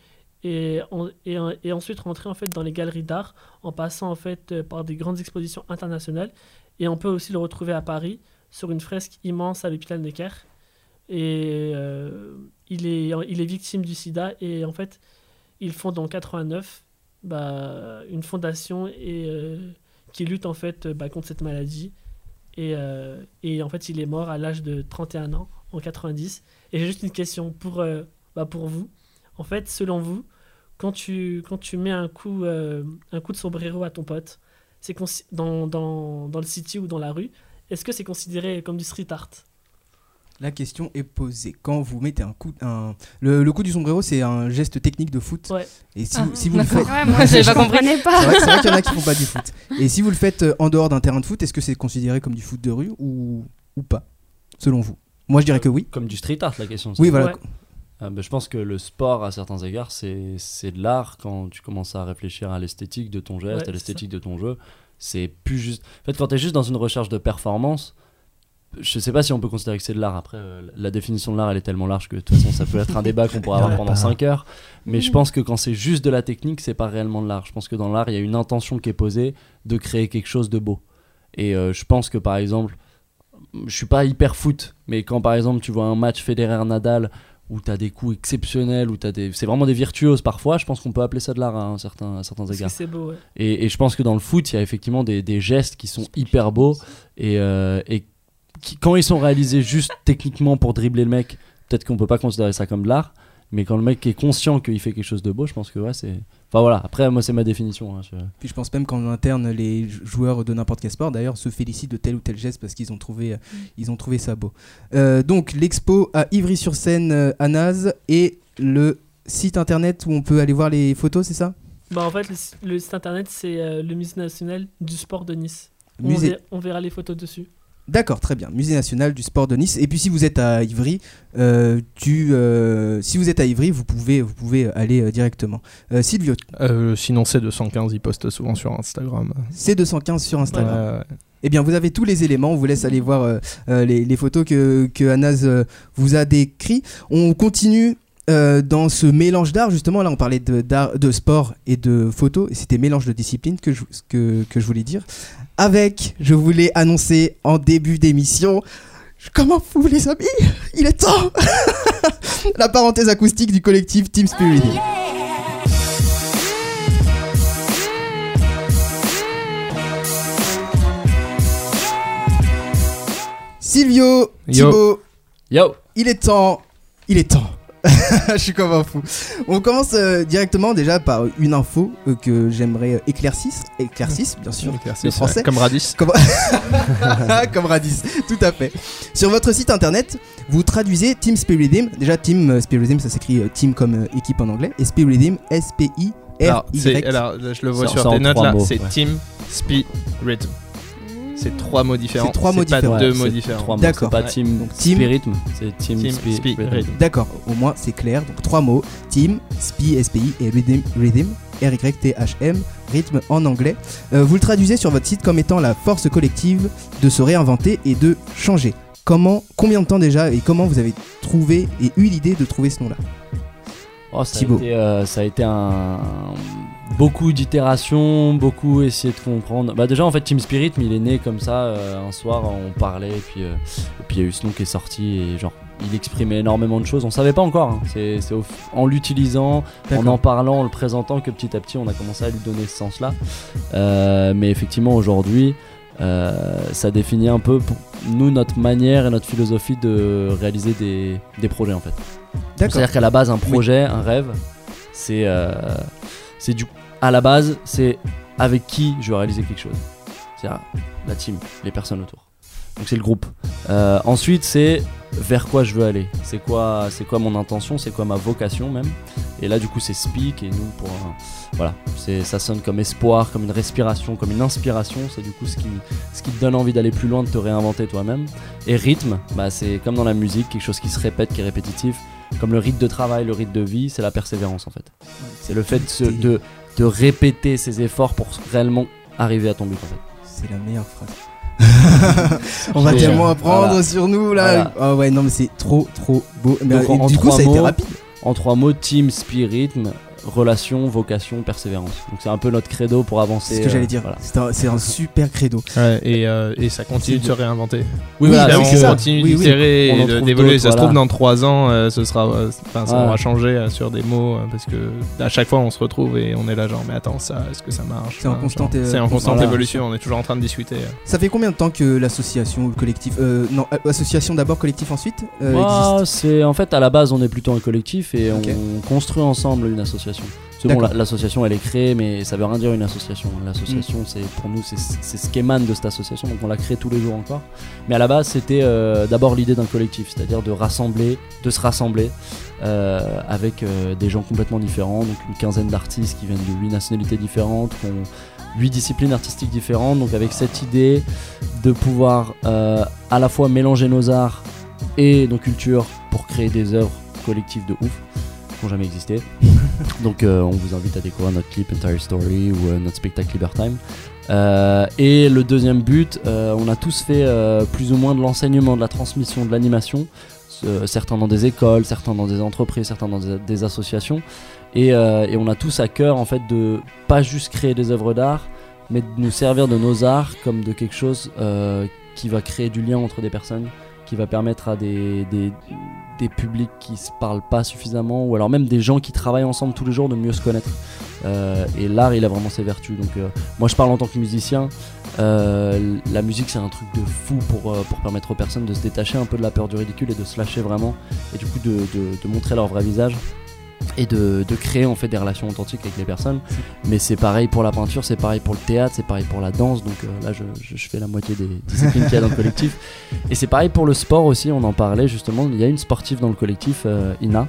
et, en- et, et ensuite rentrer en fait dans les galeries d'art en passant en fait euh, par des grandes expositions internationales. Et on peut aussi le retrouver à Paris sur une fresque immense à l'hôpital Necker. Et euh, il, est, il est victime du sida et en fait, il fonde en 89 bah, une fondation et, euh, qui lutte en fait bah, contre cette maladie. Et, euh, et en fait, il est mort à l'âge de 31 ans, en 90. Et j'ai juste une question pour, bah, pour vous. En fait, selon vous, quand tu, quand tu mets un coup, un coup de sombrero à ton pote, c'est dans, dans, dans le city ou dans la rue, est-ce que c'est considéré comme du street art? La question est posée. Quand vous mettez un coup, un... Le, le coup du sombrero, c'est un geste technique de foot. Ouais. Et si, Ah, vous- si vous le faites, Ouais, moi, je- je comprenais pas. C'est vrai, qu'il y en a qui font pas du foot. Et si vous le faites euh, en dehors d'un terrain de foot, est-ce que c'est considéré comme du foot de rue ou, ou pas, selon vous? Moi, je dirais que oui. Comme du street art, la question. Oui, voilà. Ouais. Euh, bah, je pense que le sport, à certains égards, c'est c'est de l'art quand tu commences à réfléchir à l'esthétique de ton geste, Ouais, à l'esthétique de ton jeu. C'est plus juste. En fait, quand tu es juste dans une recherche de performance, je sais pas si on peut considérer que c'est de l'art. Après, euh, la définition de l'art, elle est tellement large que de toute façon, ça peut être un débat qu'on pourra avoir pendant 5 heures. Mais je pense que quand c'est juste de la technique, c'est pas réellement de l'art. Je pense que dans l'art, il y a une intention qui est posée de créer quelque chose de beau. Et euh, je pense que par exemple, je suis pas hyper foot, mais quand par exemple tu vois un match Federer-Nadal où tu as des coups exceptionnels, où t'as des... c'est vraiment des virtuoses parfois, je pense qu'on peut appeler ça de l'art à, un certain, à certains Parce que égards. c'est beau, ouais. Et, et je pense que dans le foot, il y a effectivement des, des gestes qui sont hyper beaux et, euh, et qui, quand ils sont réalisés juste techniquement pour dribbler le mec, peut-être qu'on peut pas considérer ça comme de l'art, mais quand le mec est conscient qu'il fait quelque chose de beau, je pense que ouais, c'est. Enfin voilà, après, moi, c'est ma définition. hein, je- Puis je pense même qu'en interne, les joueurs de n'importe quel sport, d'ailleurs, se félicitent de tel ou tel geste parce qu'ils ont trouvé, euh, ils ont trouvé ça beau. Euh, donc l'expo à Ivry-sur-Seine euh, à Naz et le site internet où on peut aller voir les photos, c'est ça? Bah, en fait, le, le site internet, c'est euh, le musée national du sport de Nice. On, Musée- on verra les photos dessus. D'accord, très bien. Musée national du sport de Nice. Et puis si vous êtes à Ivry, euh, tu, euh, si vous êtes à Ivry, vous pouvez, vous pouvez aller euh, directement. Silvio, sinon, C215, il poste souvent sur Instagram. C215 sur Instagram. Ouais. Eh bien, vous avez tous les éléments. On vous laisse aller voir les, les photos que, que Anas vous a décrits. On continue euh, dans ce mélange d'art. Justement, là, on parlait de, d'art- de sport et de photos. Et c'était mélange de disciplines que je, que, que je voulais dire. Avec, je voulais annoncer en début d'émission. Comment vous, les amis Il est temps La parenthèse acoustique du collectif Team Spirit. Silvio, Yo. Thibaut, Yo il est temps, il est temps. Je suis comme un fou. On commence euh, directement déjà par une info euh, que j'aimerais euh, éclaircisse, éclaircisse bien sûr, Éclaircisse, le français. ouais, comme Radis. Comme... comme Radis, tout à fait. Sur votre site internet, vous traduisez Team Spiridim. Déjà, Team euh, Spiridim, ça s'écrit euh, team comme euh, équipe en anglais, et Spiridim, Alors, c'est- S-P-I-R-Y. alors, là, je le vois sur tes notes là, c'est ouais. Team, Spi, Rhythm. C'est trois mots différents. C'est trois mots pas différents. deux Ouais, mots c'est différents. trois mots, D'accord. C'est pas Ouais. team, Donc, team- Spirit, c'est team, Team Spi- Spi- Rhythm. D'accord, au moins c'est clair. Donc trois mots Team, Spi, S-P-I et Rhythm, Rhythm R-Y-T-H-M, rythme en anglais. Euh, vous le traduisez sur votre site comme étant la force collective de se réinventer et de changer. Comment, combien de temps déjà et comment vous avez trouvé et eu l'idée de trouver ce nom-là? Oh, ça, a Thibaut. été, euh, ça a été un beaucoup d'itérations, beaucoup essayer de comprendre. Bah déjà en fait Team Spirit, mais il est né comme ça euh, un soir, on parlait et puis euh, et puis il y a eu ce nom qui est sorti et genre il exprimait énormément de choses. On savait pas encore. hein. C'est en l'utilisant, en en parlant, en le présentant que petit à petit on a commencé à lui donner ce sens-là. Euh, mais effectivement aujourd'hui. ça définit un peu pour nous notre manière et notre philosophie de réaliser des, des projets en fait. C'est-à-dire qu'à la base, un projet, un rêve, c'est c'est du à la base, c'est avec qui je vais réaliser quelque chose. C'est-à-dire la team, les personnes autour. Donc c'est le groupe. Euh, ensuite, c'est vers quoi je veux aller. C'est quoi, c'est quoi mon intention, c'est quoi ma vocation même. Et là, du coup, c'est speak et nous pour voilà, c'est ça sonne comme espoir, comme une respiration, comme une inspiration. C'est du coup ce qui ce qui te donne envie d'aller plus loin, de te réinventer toi-même. Et rythme, bah c'est comme dans la musique, quelque chose qui se répète, qui est répétitif. Comme le rythme de travail, le rythme de vie, c'est la persévérance en fait. C'est le fait de, de, répéter ses efforts pour réellement arriver à ton but en fait. C'est la meilleure phrase. On va tellement apprendre voilà. sur nous là. Ah ouais, non mais c'est trop trop beau. Mais, Donc, euh, en, en du coup, trois ça a été mots- rapide. En trois mots, team, spirit, relation, vocation, persévérance. Donc c'est un peu notre credo pour avancer. C'est ce que euh, j'allais dire. voilà. C'est un, super credo. Ouais, et, euh, et ça continue de se réinventer. Oui, Oui, voilà, on ça. continue Oui, d'itérer et d'évoluer. Ça se trouve dans 3 ans, euh, ce sera, euh, enfin, ça Ouais. aura changé euh, sur des mots euh, parce que à chaque fois on se retrouve et on est là genre mais attends ça, est-ce que ça marche C'est en constante, genre, euh, c'est en constante voilà. évolution. On est toujours en train de discuter. euh. Ça fait combien de temps que l'association ou le collectif. euh, non, euh, association d'abord, collectif ensuite euh, Moi, existe? c'est en fait à la base on est plutôt un collectif et on construit ensemble une association. C'est bon, l'association elle est créée mais ça veut rien dire une association. L'association Mm. c'est pour nous c'est ce qu'émane de cette association donc on la crée tous les jours encore. Mais à la base c'était euh, d'abord l'idée d'un collectif, c'est-à-dire de rassembler, de se rassembler euh, avec euh, des gens complètement différents, donc une quinzaine d'artistes qui viennent de huit nationalités différentes, qui ont huit disciplines artistiques différentes, donc avec cette idée de pouvoir à la fois mélanger nos arts et nos cultures pour créer des œuvres collectives de ouf n'ont jamais existé. Donc euh, on vous invite à découvrir notre clip Entire Story ou euh, notre spectacle Libertime. Euh, et le deuxième but, euh, on a tous fait plus ou moins de l'enseignement, de la transmission, de l'animation, certains dans des écoles, certains dans des entreprises, certains dans des, des associations. Et, et on a tous à cœur en fait de pas juste créer des œuvres d'art, mais de nous servir de nos arts comme de quelque chose qui va créer du lien entre des personnes, qui va permettre à des, des, des publics qui se parlent pas suffisamment, ou alors même des gens qui travaillent ensemble tous les jours de mieux se connaître. Euh, et l'art, il a vraiment ses vertus. Donc euh, moi, je parle en tant que musicien. Euh, la musique, c'est un truc de fou pour, permettre aux personnes de se détacher un peu de la peur du ridicule et de se lâcher vraiment, et du coup de montrer leur vrai visage et de, de créer en fait des relations authentiques avec les personnes. Mais c'est pareil pour la peinture, c'est pareil pour le théâtre, c'est pareil pour la danse. Donc euh, là, je, je- je fais la moitié des disciplines qu'il y a dans le collectif. Et c'est pareil pour le sport aussi. On en parlait justement. Il y a une sportive dans le collectif, euh, Ina,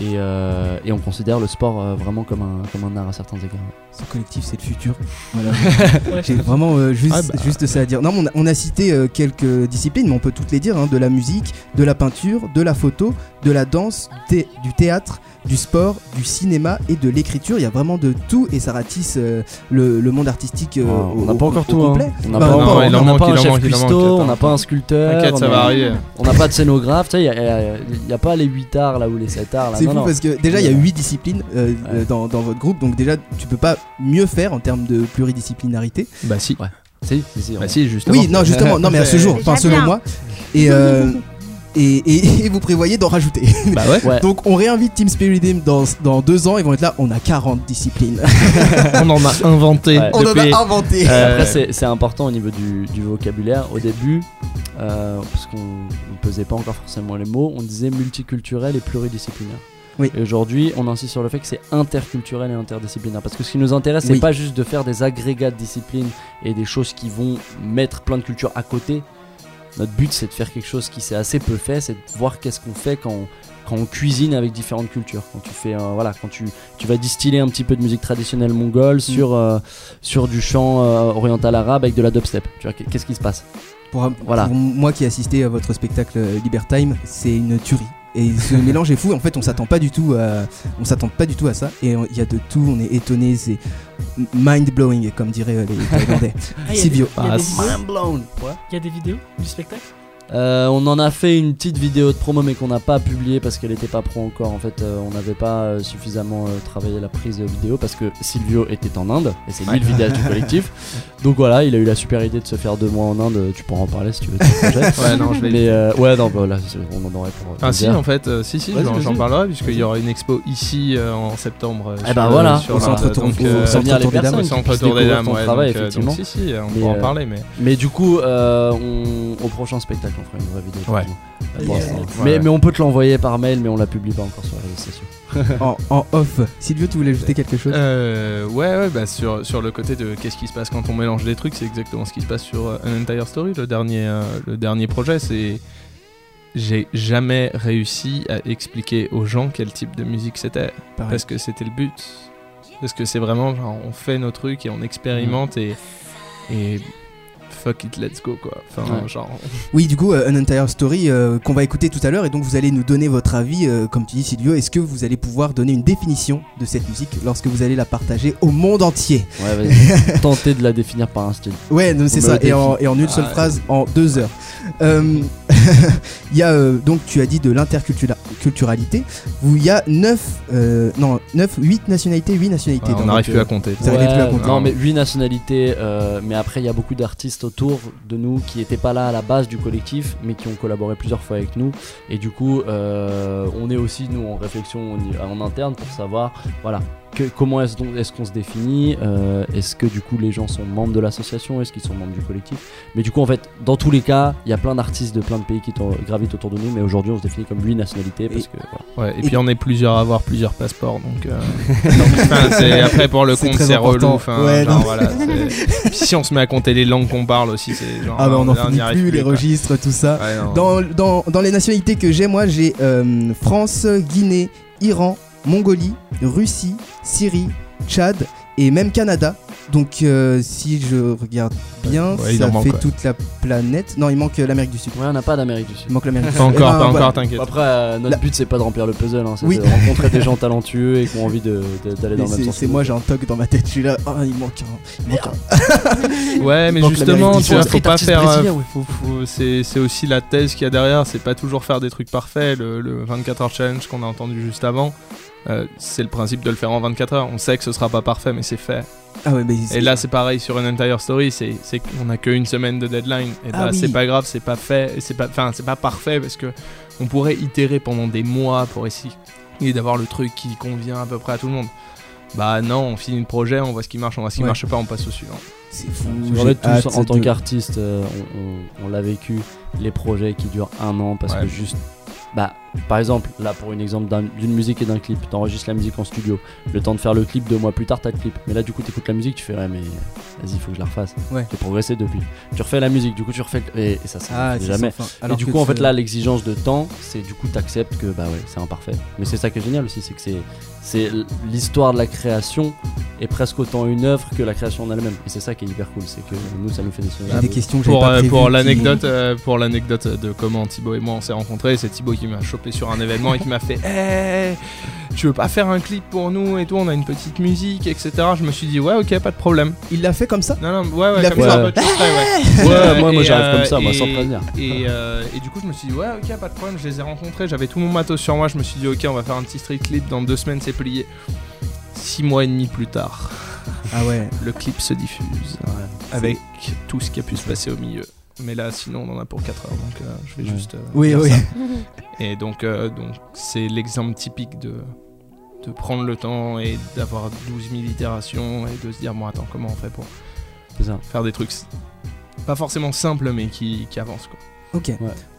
et, euh, et on considère le sport vraiment comme un, comme un art à certains égards. Ce collectif, c'est le futur. Voilà. J'ai vraiment euh, juste, Ouais, bah. juste ça à dire. Non, on a, on a cité euh, quelques disciplines, mais on peut toutes les dire hein, de la musique, de la peinture, de la photo, de la danse, thé- du théâtre, du sport, du cinéma et de l'écriture. Il y a vraiment de tout et ça ratisse euh, le, le monde artistique. on au- n'a pas au- encore au tout. hein. complet. On n'a Bah, pas, non, encore- en on n'a pas un chef cuistot, on n'a pas un sculpteur, T'inquiète, ça on va a- arriver. on n'a pas de scénographe. Tu sais, il n'y a, pas les 8 arts là ou les 7 arts. C'est fou non. parce que déjà il y a Voilà. 8 disciplines dans, dans votre groupe, donc déjà tu peux pas mieux faire en termes de pluridisciplinarité. Bah si. Ouais. Si, si, si, Bah si, justement. Oui, non, justement, non, mais à ce jour, enfin selon moi. Et, euh, et, et- et vous prévoyez d'en rajouter. Bah ouais. Ouais. Donc on réinvite Team Spiridim dans, dans deux ans, ils vont être là, on a 40 disciplines. on en a inventé. Ouais. on en a inventé. Euh, Après, c'est- c'est important au niveau du, du vocabulaire. Au début, euh, parce qu'on ne pesait pas encore forcément les mots, on disait multiculturel et pluridisciplinaire. Oui. Et aujourd'hui, on insiste sur le fait que c'est interculturel et interdisciplinaire. Parce que ce qui nous intéresse, c'est Oui. pas juste de faire des agrégats de disciplines et des choses qui vont mettre plein de cultures à côté. Notre but, c'est de faire quelque chose qui s'est assez peu fait, c'est de voir qu'est-ce qu'on fait quand on, quand on cuisine avec différentes cultures. Quand tu fais, euh, voilà, quand tu, tu vas distiller un petit peu de musique traditionnelle mongole sur, euh, sur du chant euh, oriental arabe avec de la dubstep. Tu vois, qu'est-ce qui se passe? Pour, Voilà. pour moi qui ai assisté à votre spectacle euh, Libertime, c'est une tuerie. Et ce mélange est fou. En fait, on s'attend pas du tout à, on s'attend pas du tout à ça. Et il y a de tout. On est étonné. C'est mind blowing, comme diraient les Thaïlandais. Ah, Silvio. Ah, blown. Il y a des vidéos du spectacle? Euh, on en a fait une petite vidéo de promo mais qu'on n'a pas publiée parce qu'elle n'était pas pro encore. En fait, euh, on n'avait pas euh, suffisamment travaillé la prise vidéo parce que Silvio était en Inde et c'est lui le vidéaste du collectif. Donc voilà, il a eu la super idée de se faire deux mois en Inde. Tu pourras en parler si tu veux. Ouais, non, je vais Mais ouais, non, bah, là, on en aurait pour. Ah si en fait si si j'en parlerai puisqu'il y aura une expo ici en septembre Eh ben le- voilà, sur au centre Tour- des Dames. au centre Tour des Dames ouais, travail effectivement. si si on Mais, pourra en parler mais du coup, au prochain spectacle, on fera une vraie vidéo. Ouais. Ouais, mais, on peut te l'envoyer par mail, mais on la publie pas encore sur les réseaux sociaux. en, en off. Silvio, tu voulais ajouter quelque chose? Euh, ouais, ouais, bah sur, sur le côté de qu'est-ce qui se passe quand on mélange des trucs, c'est exactement ce qui se passe sur euh, An Entire Story, le dernier, euh, le dernier projet. C'est j'ai jamais réussi à expliquer aux gens quel type de musique c'était, Pareil. parce que c'était le but. Parce que c'est vraiment genre on fait nos trucs et on expérimente et et fuck it, let's go quoi. Enfin Ouais. genre Oui, du coup, euh, An Entire Story euh, qu'on va écouter tout à l'heure, et donc vous allez nous donner votre avis, euh, comme tu dis, Silvio. Est-ce que vous allez pouvoir donner une définition de cette musique lorsque vous allez la partager au monde entier? Ouais, vas-y. Tenter de la définir par un style. Ouais, non, c'est ça, le et en, et en une seule Ah, phrase, en deux heures. Euh, il y a euh, donc tu as dit de l'interculturalité. Où il y a 9 non 9 8 nationalités, 8 nationalités. Ouais, on n'arrive plus à compter. Vous arrivez plus à compter. Non, mais 8 nationalités, euh, mais après, il y a beaucoup d'artistes autour de nous qui n'étaient pas là à la base du collectif, mais qui ont collaboré plusieurs fois avec nous. Et du coup, euh, on est aussi, nous, en réflexion en interne pour savoir, voilà. Que- comment est-ce donc- est-ce qu'on se définit euh, Est-ce que du coup les gens sont membres de l'association Est-ce qu'ils sont membres du collectif? Mais du coup en fait dans tous les cas il y a plein d'artistes de plein de pays qui gravitent autour de nous mais aujourd'hui on se définit comme 8 nationalités parce que voilà. Ouais, et, puis on est plusieurs à avoir plusieurs passeports, donc, euh, après pour le compte c'est relou. Ouais, genre, voilà, si on se met à compter les langues qu'on parle aussi, c'est genre. Ah bah on n'en finit plus, les quoi. registres, tout ça. Ouais, non. dans, dans, dans les nationalités que j'ai, moi j'ai euh, France, Guinée, Iran, Mongolie, Russie, Syrie, Tchad et même Canada. Donc euh, si je regarde bien, Ouais, il ça manque, fait ouais. toute la planète. Non, il manque euh, l'Amérique du Sud. Ouais, on n'a pas d'Amérique du Sud. Il manque l'Amérique du Pas Sud. encore, Eh ben, pas voilà. encore, t'inquiète. Après, euh, notre but c'est pas de remplir le puzzle, hein, c'est Oui. de rencontrer des gens talentueux et qui ont envie de- de- d'aller dans le même sens. c'est moi, j'ai un toc dans ma tête. Je suis là, oh, il manque un. il manque un. Ouais, mais justement, tu vois, Sud. faut pas faire. euh, ouais. faut- faut- c'est c'est aussi la thèse qu'il y a derrière. C'est pas toujours faire des trucs parfaits. Le, le 24 heures challenge qu'on a entendu juste avant, euh, c'est le principe de le faire en 24 heures. On sait que ce sera pas parfait, mais c'est fait. Ah ouais, mais Et là, c'est pareil sur une entire story. C'est c'est qu'on a qu'une semaine de deadline. Et Ah là, oui. c'est pas grave, c'est pas fait, c'est pas, enfin, c'est pas parfait parce que on pourrait itérer pendant des mois pour essayer d'avoir le truc qui convient à peu près à tout le monde. Bah non, on finit le projet, on voit ce qui marche, on voit ce qui Ouais. marche pas, on passe au suivant. c'est fou. Fait, tous, en tant de- qu'artiste, euh, on, on- on l'a vécu, les projets qui durent un an parce Ouais. que juste. Bah, par exemple, là pour une exemple d'un- d'une musique et d'un clip, t'enregistres la musique en studio, le temps de faire le clip, deux mois plus tard t'as le clip. Mais là du coup t'écoutes la musique, tu fais ouais mais vas-y faut que je la refasse. Ouais. J'ai progressé depuis. Tu refais la musique, du coup tu refais le- et, et ça ça Ah, c'est jamais. sans fin. Et du coup en fait là l'exigence de temps, c'est du coup t'acceptes que bah ouais c'est imparfait. Mais c'est ça qui est génial aussi, c'est que c'est l'histoire de la création est presque autant une œuvre que la création en elle-même. Et c'est ça qui est hyper cool, c'est que nous ça nous fait des J'ai des questions que Pour, pas euh, qui- l'anecdote euh, pour l'anecdote de comment Thibaut et moi on s'est rencontrés, c'est Thibaut qui m'a chopé sur un événement et qui m'a fait Hey, tu veux pas faire un clip pour nous et tout, on a une petite musique, etc. Je me suis dit ouais ok pas de problème. Il l'a fait comme ça Non non ouais ouais Il comme fait ça ouais. Ouais, Euh, moi, moi, j'arrive euh, comme ça, moi, et- sans prévenir. Et, euh, et du coup je me suis dit ouais ok pas de problème, je les ai rencontrés, j'avais tout mon matos sur moi, je me suis dit ok on va faire un petit street clip dans deux semaines c'est plié. Six mois et demi plus tard, Ah ouais. le clip se diffuse avec tout ce qui a pu se passer au milieu. Mais là, sinon, on en a pour 4 heures, donc euh, je vais Ouais. juste. euh, Oui, oui. ça. Et donc, euh, donc c'est l'exemple typique de, de prendre le temps et d'avoir 12 000 itérations et de se dire, bon, attends, comment on fait pour ça. faire des trucs pas forcément simples, mais qui, qui avancent, quoi. Ok.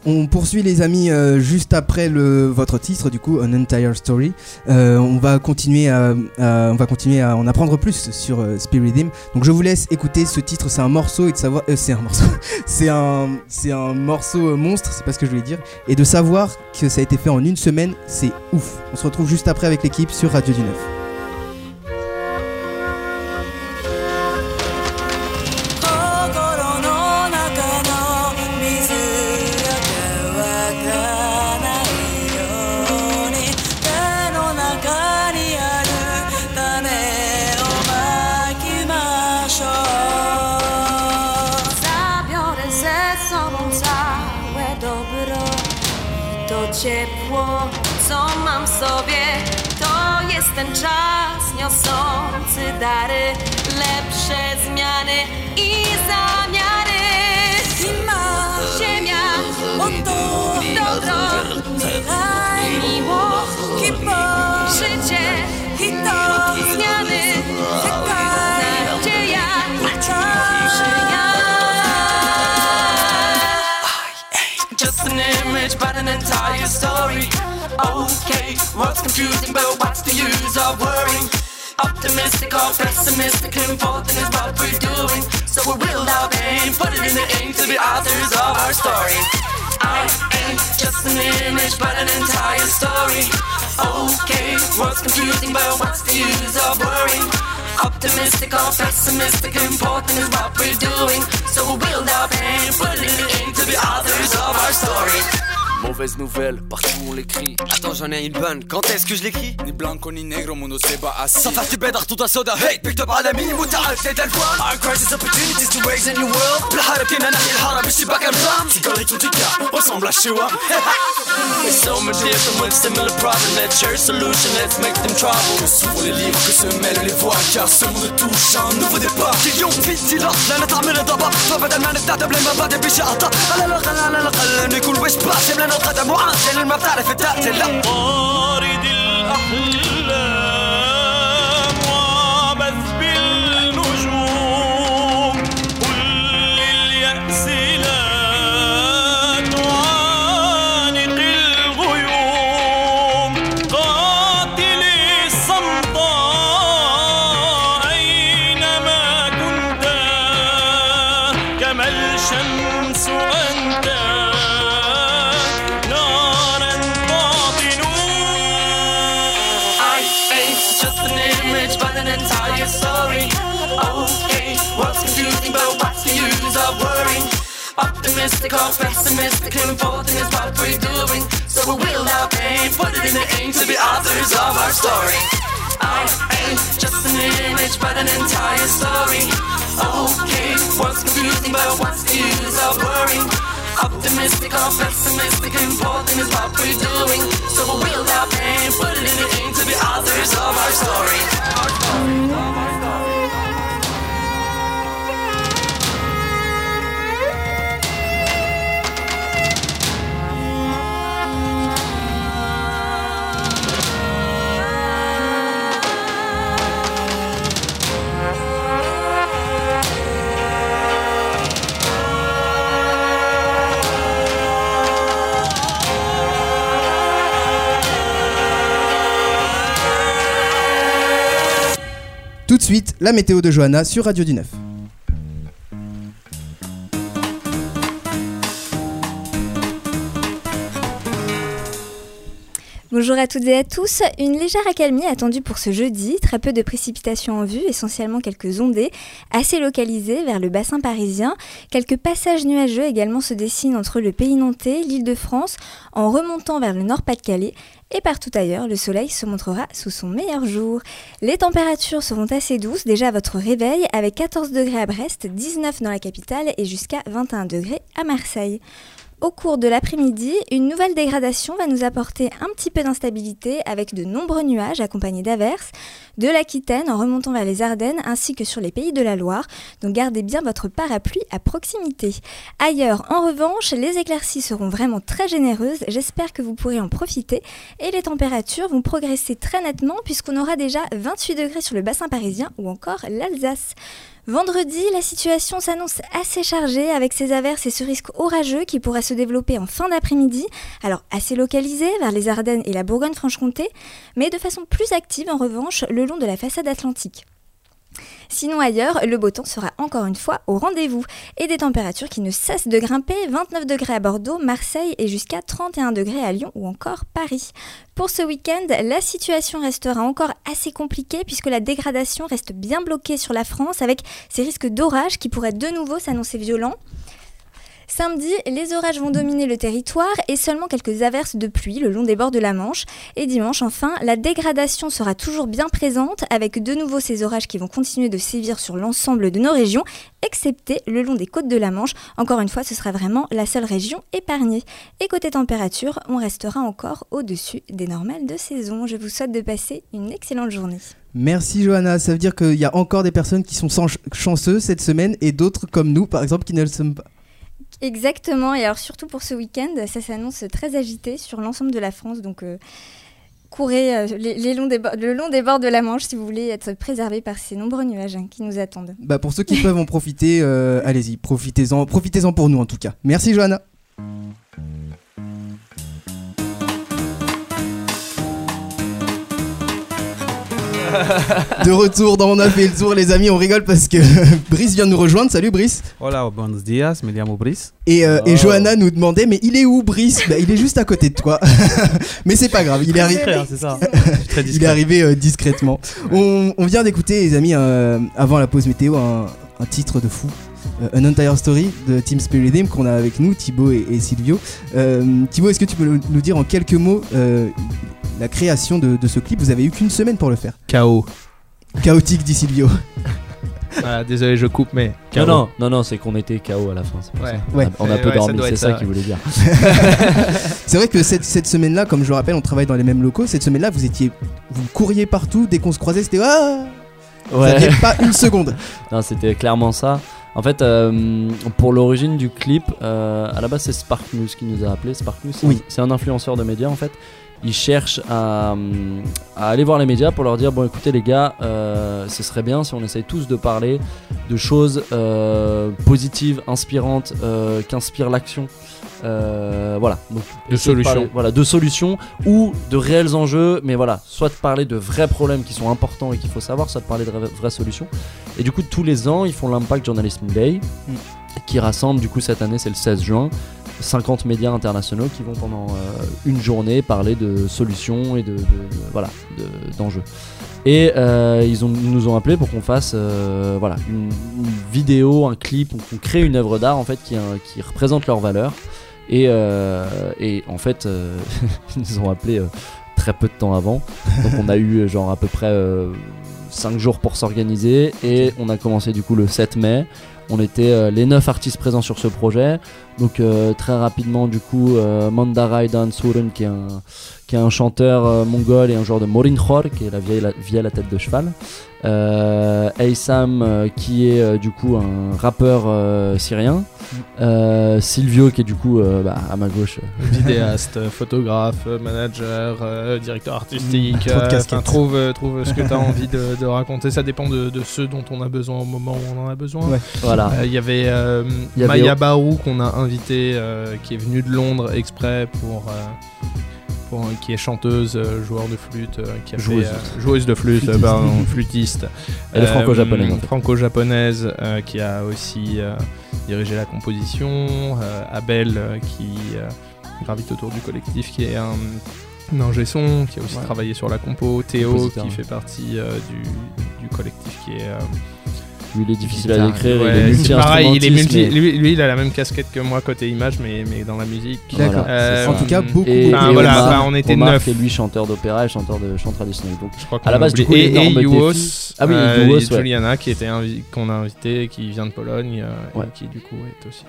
On poursuit les amis euh, juste après le, votre titre du coup, An Entire Story. Euh, on va continuer à, en apprendre plus sur euh, Spirit Dim. Donc je vous laisse écouter ce titre. C'est un morceau et de savoir, euh, c'est un morceau, c'est un, c'est un morceau monstre. C'est pas ce que je voulais dire. Et de savoir que ça a été fait en une semaine, c'est ouf. On se retrouve juste après avec l'équipe sur Radio du 9. But an entire story. Okay, what's confusing, but what's the use of worrying? Optimistic or pessimistic, important is what we're doing. So we will our pain, put it in the ink to be authors of our story. I ain't just an image, but an entire story. Okay, what's confusing, but what's the use of worrying? Optimistic or pessimistic, important is what we're doing. mauvaises nouvelles, partout on l'écrit. Attends, j'en ai une bonne. Quand est-ce que je l'écris Ni blanco ni negro, mono seba assis. Sans faire du bédard tout un soda. Hey, picked up على مين متعال تقدر I crisis opportunities to raise a new world. بالحرب كنا نحيي الحرب الشباك الرام Cigarette tout tika, ressemble à Shewa. It's so much different with similar problem. Let's share solution, let's make them trouble. Que s'ouvrent les livres, que se mêlent les voix, car ce monde touche un nouveau départ. اليوم في انطلاق لا نتعمل ضباب فبدل ما نستعتب لما بعد بشي عطاء على الاقل على الاقل نكون وش باسم لنا القدم وعاصل ما بتعرف التقتل لا. طارد الأحلام Or pessimistic, important is what we're doing? So we will our pain, put it in the aim to be authors of our story. I ain't just an image but an entire story. Okay, what's confusing but what's the use of worrying? Optimistic or pessimistic, important is what we're doing? So we will our pain, put it in the aim to be authors of our story. Our story, of our story Tout de suite, la météo de Johanna sur Radio 19. Bonjour à toutes et à tous. Une légère accalmie attendue pour ce jeudi. Très peu de précipitations en vue, essentiellement quelques ondées assez localisées vers le bassin parisien. Quelques passages nuageux également se dessinent entre le pays nantais, l'île de France, en remontant vers le nord-Pas-de-Calais. Et partout ailleurs, le soleil se montrera sous son meilleur jour. Les températures seront assez douces déjà à votre réveil, avec 14 degrés à Brest, 19 dans la capitale et jusqu'à 21 degrés à Marseille. Au cours de l'après-midi, une nouvelle dégradation va nous apporter un petit peu d'instabilité avec de nombreux nuages accompagnés d'averses, de l'Aquitaine en remontant vers les Ardennes ainsi que sur les pays de la Loire. Donc gardez bien votre parapluie à proximité. Ailleurs, en revanche, les éclaircies seront vraiment très généreuses. J'espère que vous pourrez en profiter et les températures vont progresser très nettement puisqu'on aura déjà 28 degrés sur le bassin parisien ou encore l'Alsace. Vendredi, la situation s'annonce assez chargée avec ces averses et ce risque orageux qui pourrait se développer en fin d'après-midi, alors assez localisé vers les Ardennes et la Bourgogne-Franche-Comté, mais de façon plus active en revanche le long de la façade atlantique. Sinon ailleurs, le beau temps sera encore une fois au rendez-vous et des températures qui ne cessent de grimper, 29 degrés à Bordeaux, Marseille et jusqu'à 31 degrés à Lyon ou encore Paris. Pour ce week-end, la situation restera encore assez compliquée puisque la dégradation reste bien bloquée sur la France avec ces risques d'orage qui pourraient de nouveau s'annoncer violents. Samedi, les orages vont dominer le territoire et seulement quelques averses de pluie le long des bords de la Manche. Et dimanche, enfin, la dégradation sera toujours bien présente avec de nouveau ces orages qui vont continuer de sévir sur l'ensemble de nos régions, excepté le long des côtes de la Manche. Encore une fois, ce sera vraiment la seule région épargnée. Et côté température, on restera encore au-dessus des normales de saison. Je vous souhaite de passer une excellente journée. Merci Johanna, ça veut dire qu'il y a encore des personnes qui sont chanceuses cette semaine et d'autres comme nous par exemple qui ne le sont pas. Exactement, et alors surtout pour ce week-end, ça s'annonce très agité sur l'ensemble de la France, donc euh, courez euh, les, longs des le long des bords de la Manche si vous voulez être préservé par ces nombreux nuages hein, qui nous attendent. Bah pour ceux qui peuvent en profiter, euh, allez-y, profitez-en, profitez-en pour nous en tout cas. Merci Johanna. De retour dans On a fait le tour les amis, on rigole parce que Brice vient de nous rejoindre. Salut Brice. Hola, buenos días, me llamo Brice. Et, euh, et Oh. Johanna nous demandait mais il est où Brice? Bah, Il est juste à côté de toi. mais c'est pas grave, il est arrivé. Hein, c'est ça. Très Il est arrivé euh, discrètement. On, on vient d'écouter les amis euh, avant la pause météo un, un titre de fou. An Entire Story de Team Spiridim qu'on a avec nous, Thibaut et, et Silvio. Euh, Thibaut, est-ce que tu peux nous- nous dire en quelques mots euh, la création de, de ce clip Vous avez eu qu'une semaine pour le faire. Chaos. Chaotique, dit Silvio. Voilà, désolé, je coupe, mais. Non, KO. non, non, non, c'est qu'on était KO à la fin. c'est pour Ouais. ça. Ouais. On a Ouais, peu ouais, dormi, c'est ça ça, qu'il voulait dire. C'est vrai que cette, cette semaine-là, comme je le rappelle, on travaille dans les mêmes locaux. Cette semaine-là, vous étiez, vous couriez partout. Dès qu'on se croisait, c'était ah Vous Ouais. pas une seconde. Non, c'était clairement ça. En fait, euh, pour l'origine du clip, euh, à la base, c'est Spark News qui nous a appelé. Spark News, c'est Oui. un- c'est un influenceur de médias en fait. Il cherche à, hum, à aller voir les médias pour leur dire bon, écoutez les gars, euh, ce serait bien si on essaye tous de parler de choses euh, positives, inspirantes, euh, qui inspirent l'action. Euh, voilà. Donc, De solutions. parler- voilà, de solutions ou de réels enjeux, mais voilà, soit de parler de vrais problèmes qui sont importants et qu'il faut savoir, soit de parler de vraies, vraies solutions. Et du coup, tous les ans, ils font l'Impact Journalism Day, Mm. qui rassemble, du coup, cette année, c'est le 16 juin, 50 médias internationaux qui vont pendant euh, une journée parler de solutions et de, voilà, de- d'enjeux. Et euh, ils, nous ont appelé pour qu'on fasse euh, voilà, une, vidéo, un clip, qu'on crée une œuvre d'art en fait qui, qui représente leurs valeurs. Et, et en fait, ils nous ont appelé très peu de temps avant. Donc on a eu genre à peu près 5 jours pour s'organiser et on a commencé du coup le 7 mai. On était euh, les 9 artistes présents sur ce projet. Donc euh, très rapidement du coup euh, Mandarai Dan Surun qui est un, chanteur mongol et un joueur de Morinkhor qui est la vieille, la vieille à la tête de cheval. Euh, Aysam euh, qui est euh, du coup un rappeur euh, syrien. Euh, Silvio qui est du coup euh, bah, à ma gauche. euh, Vidéaste, photographe, manager, euh, directeur artistique. Trop de euh, casquettes. enfin, trouve, euh, trouve ce que tu as envie de, de raconter. Ça dépend de, de ceux dont on a besoin au moment où on en a besoin. Ouais. Voilà. Euh, Il y avait, euh, y avait- Maya Barou qu'on a invité, euh, qui est venue de Londres exprès pour. Pour- qui est chanteuse, euh, joueur de flûte, euh, qui a fait, Joueuse. euh, joueuse de flûte, Flûtiste. pardon, flûtiste. Elle est franco-japonaise. Franco-japonaise, qui a aussi dirigé la composition. Abel, qui gravite autour du collectif, qui est un, un ingé son, qui a aussi Ouais. travaillé sur la compo. Théo, qui fait partie euh, du, du collectif, qui est. euh, Lui, il est difficile à décrire. Ouais, il est c'est pareil, il est multi- mais- lui, lui, il a la même casquette que moi côté image, mais, mais dans la musique. D'accord. Euh, En tout cas, beaucoup, Et, beaucoup. Enfin, et voilà, Omar, enfin, on était neuf. est lui chanteur d'opéra et chanteur de chant traditionnel. Donc, Je crois à la base, du coup, et, et défi- Ah oui, euh, et ouais. Juliana qui était qu'on a invité, qui vient de Pologne, euh, Ouais. et qui du coup est aussi.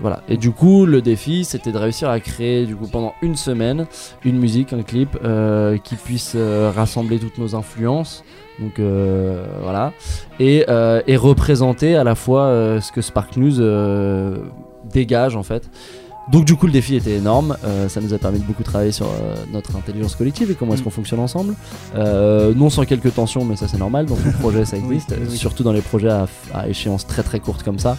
Voilà. Et du coup, le défi, c'était de réussir à créer, du coup, pendant une semaine, une musique, un clip euh, qui puisse euh, rassembler toutes nos influences. Donc euh, voilà. Et, euh, représenter à la fois euh, ce que Spark News euh, dégage en fait. Donc du coup le défi était énorme, Euh, ça nous a permis de beaucoup travailler sur euh, notre intelligence collective et comment est-ce qu'on fonctionne ensemble. Euh, non sans quelques tensions mais ça c'est normal, dans tout projet ça existe, oui, oui. surtout dans les projets à, à échéance très très courte comme ça.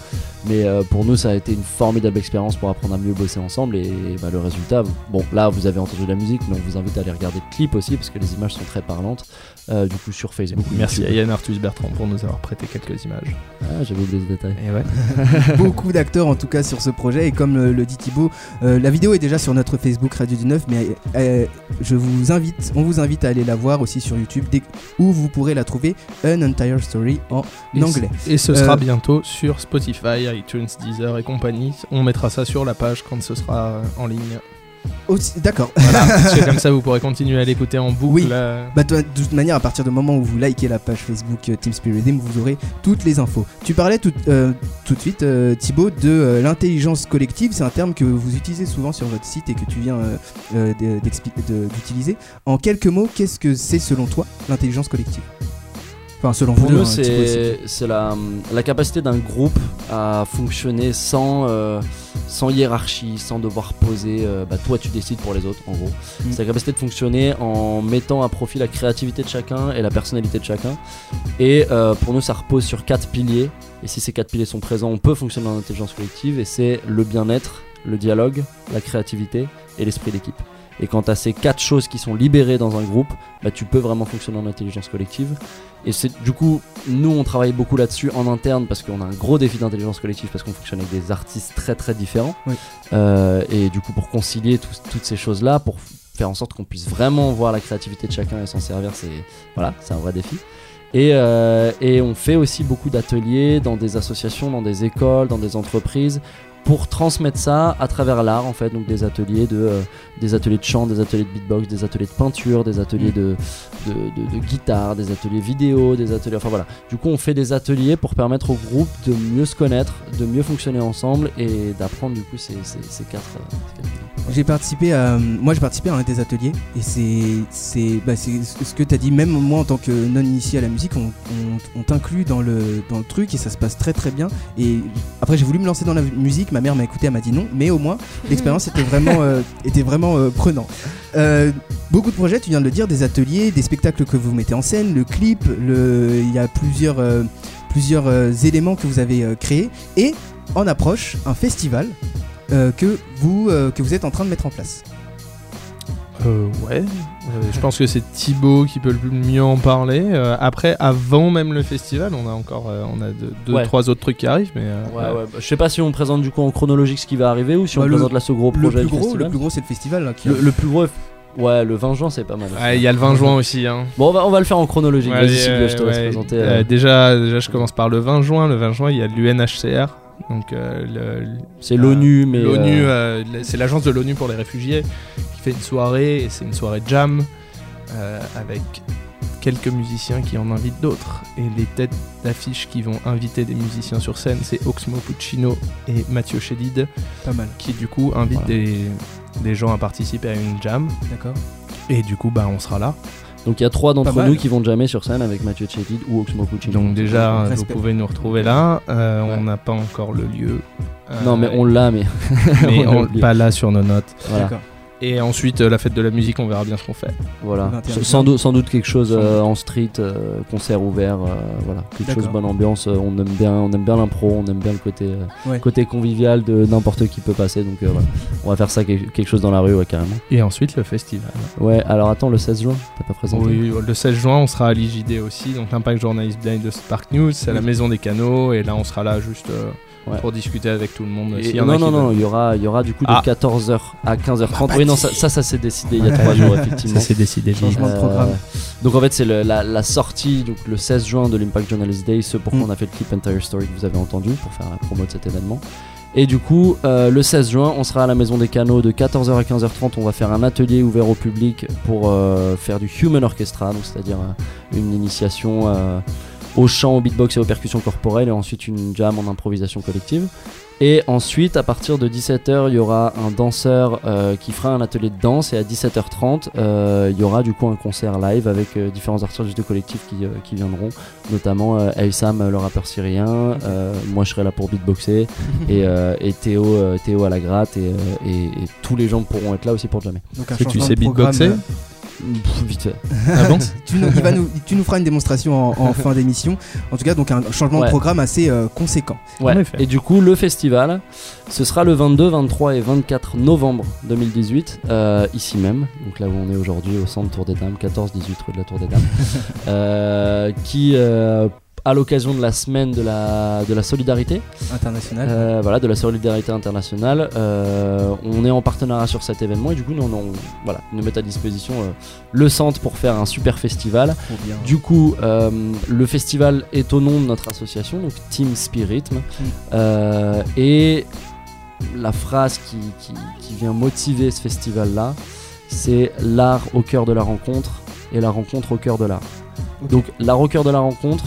Mais euh, pour nous ça a été une formidable expérience pour apprendre à mieux bosser ensemble et, bah, le résultat, bon là vous avez entendu la musique mais on vous invite à aller regarder le clip aussi parce que les images sont très parlantes. Euh, du coup sur Facebook. Merci à. Yann Arthus Bertrand pour nous avoir prêté quelques images. Ah, j'avais oublié ce détail. Et ouais. beaucoup d'acteurs en tout cas sur ce projet et comme euh, le dit Thibaut, euh, la vidéo est déjà sur notre Facebook Radio du 9 mais euh, je vous invite, on vous invite à aller la voir aussi sur YouTube dès- où vous pourrez la trouver An Entire Story en Et anglais. Et ce sera bientôt sur Spotify, iTunes, Deezer et compagnie. On mettra ça sur la page quand ce sera en ligne. D'accord. Voilà, comme ça vous pourrez continuer à l'écouter en boucle. Oui. Bah, de, toute manière, à partir du moment où vous likez la page Facebook euh, Team Spirit Team, vous aurez toutes les infos. Tu parlais tout, euh, tout de suite, euh, Thibaut, de euh, l'intelligence collective. C'est un terme que vous utilisez souvent sur votre site et que tu viens d'utiliser. En quelques mots, qu'est-ce que c'est selon toi l'intelligence collective? Enfin, selon Pour vous, nous, hein, c'est la, la capacité d'un groupe à fonctionner sans, euh, sans hiérarchie, sans devoir poser. euh, bah, toi, tu décides pour les autres, en gros. Mm. C'est la capacité de fonctionner en mettant à profit la créativité de chacun et la personnalité de chacun. Et euh, pour nous, ça repose sur quatre piliers. Et si ces quatre piliers sont présents, on peut fonctionner en intelligence collective. Et c'est le bien-être, le dialogue, la créativité et l'esprit d'équipe. Et quand tu as ces quatre choses qui sont libérées dans un groupe, bah, tu peux vraiment fonctionner en intelligence collective. Et c'est du coup, nous on travaille beaucoup là-dessus en interne parce qu'on a un gros défi d'intelligence collective parce qu'on fonctionne avec des artistes très très différents. Oui. Euh, et du coup, pour concilier toutes ces choses-là, pour faire en sorte qu'on puisse vraiment voir la créativité de chacun et s'en servir, c'est voilà, c'est un vrai défi. Et, euh, et on fait aussi beaucoup d'ateliers dans des associations, dans des écoles, dans des entreprises pour transmettre ça à travers l'art en fait. Donc des ateliers de euh, des ateliers de chant des ateliers de beatbox des ateliers de peinture des ateliers de, guitare des ateliers vidéo des ateliers enfin voilà. Du coup on fait des ateliers pour permettre au groupe de mieux se connaître de mieux fonctionner ensemble et d'apprendre du coup ces, ces, quatre, euh, J'ai participé à, moi j'ai participé à un des ateliers et c'est c'est bah, ce que tu as dit. Même moi en tant que non initié à la musique on, on, t'inclut dans le dans le truc et ça se passe très très bien. Et après j'ai voulu me lancer dans la musique ma mère m'a écouté elle m'a dit non mais au moins l'expérience était vraiment euh, était vraiment euh, prenant Euh, beaucoup de projets tu viens de le dire des ateliers des spectacles que vous mettez en scène le clip le il y a plusieurs euh, plusieurs euh, éléments que vous avez euh, créés et en approche un festival euh, que, vous, euh, que vous êtes en train de mettre en place. Euh, ouais, je pense que c'est Thibaut qui peut le mieux en parler. Euh, après, avant même le festival, on a encore euh, on a deux, deux, Ouais. trois autres trucs qui arrivent, mais euh, Ouais, ouais, bah, je sais pas si on présente du coup en chronologique ce qui va arriver ou si Bah, on le- présente là ce gros le projet plus du gros- festival. le plus gros, c'est le festival, là, qui- le, le plus gros, ouais, le 20 juin c'est pas mal. Ouais, il y a le 20 juin aussi. Hein. Bon, on va, on va le faire en chronologique. Ouais, Vas-y, Sylvia, je te laisse ouais. présenter. Euh, euh, déjà, déjà, je commence par le 20 juin. Le 20 juin, il y a l'UNHCR. Donc, euh, le- C'est euh, l'ONU, mais, l'ONU, euh, euh, c'est l'agence de l'ONU pour les réfugiés qui fait une soirée. Et c'est une soirée jam euh, avec quelques musiciens qui en invitent d'autres. Et les têtes d'affiche qui vont inviter des musiciens sur scène, c'est Oxmo Puccino et Mathieu Chédid. Pas mal. Qui du coup invitent Voilà. des, des gens à participer à une jam. D'accord. Et du coup, bah, on sera là. Donc il y a trois d'entre nous qui vont jamais sur scène avec Mathieu Chédid ou Oxmo Puccino. Donc déjà, vous pouvez nous retrouver là. Euh, On n'a pas encore le lieu. Euh, Non, mais on l'a, mais- mais on pas là sur nos notes. Voilà. Et ensuite, euh, la fête de la musique, on verra bien ce qu'on fait. Voilà, sans, doute, sans doute quelque chose euh, en street, euh, concert ouvert, euh, voilà, quelque chose bonne ambiance. euh, on aime bien, on aime bien l'impro, on aime bien le côté, euh, Ouais. côté convivial de n'importe qui peut passer. Donc euh, voilà, on va faire ça quelque quelque chose dans la rue, ouais, carrément. Et ensuite, le festival. Ouais, alors attends, le 16 juin, t'as pas présenté Oui, le 16 juin, on sera à l'IJD aussi, donc l'Impact Journalist Day de Spark News, c'est à la. Maison des Canaux, et là on sera là juste euh, Ouais. pour discuter avec tout le monde. Et- s'il y en non, a non, non, il y aura, il y aura du coup de Ah. 14h à 15h30. Bah, oui, non, ça, ça, ça s'est décidé il y a 3 jours, effectivement. Ça s'est décidé. Changement de programme. Donc en fait, c'est la, la sortie, donc le 16 juin de l'Impact Journalist Day, ce pour quoi Mm. on a fait le clip Entire Story que vous avez entendu pour faire la promo de cet événement. Et du coup, euh, le 16 juin, on sera à la Maison des Canaux de 14h à 15h30. On va faire un atelier ouvert au public pour euh, faire du Human Orchestra, donc c'est-à-dire euh, une initiation euh, au chant, au beatbox et aux percussions corporelles, et ensuite une jam en improvisation collective. Et ensuite, à partir de 17h, il y aura un danseur euh, qui fera un atelier de danse. Et à 17h30, euh, il y aura du coup un concert live avec euh, différents artistes du collectif qui, euh, qui viendront, notamment euh, le rappeur syrien. euh, moi, je serai là pour beatboxer. et, euh, et Théo, euh, Théo à la gratte. Et, euh, et- et tous les gens pourront être là aussi pour jammer. Donc un Est-ce que tu sais de beatboxer? euh, Pff, Vite fait. Ah bon tu, nous, il va nous- tu nous feras une démonstration en, en fin d'émission. En tout cas, donc un changement Ouais. de programme assez euh, conséquent. Ouais. Et du coup, le festival, ce sera le 22, 23 et 24 novembre 2018, euh, ici même, donc là où on est aujourd'hui, au centre Tour des Dames, 14-18 rue de la Tour des Dames, euh, qui, euh, à l'occasion de la semaine de la, de la solidarité, International. euh, voilà, de la solidarité internationale, euh, on est en partenariat sur cet événement et du coup, nous, on, on- voilà, nous met à disposition euh, le centre pour faire un super festival. Du coup, le festival est au nom de notre association, donc Team Spirit. Euh, et la phrase qui, qui- qui vient motiver ce festival-là, c'est l'art au cœur de la rencontre et la rencontre au cœur de l'art. Donc l'art au cœur de la rencontre,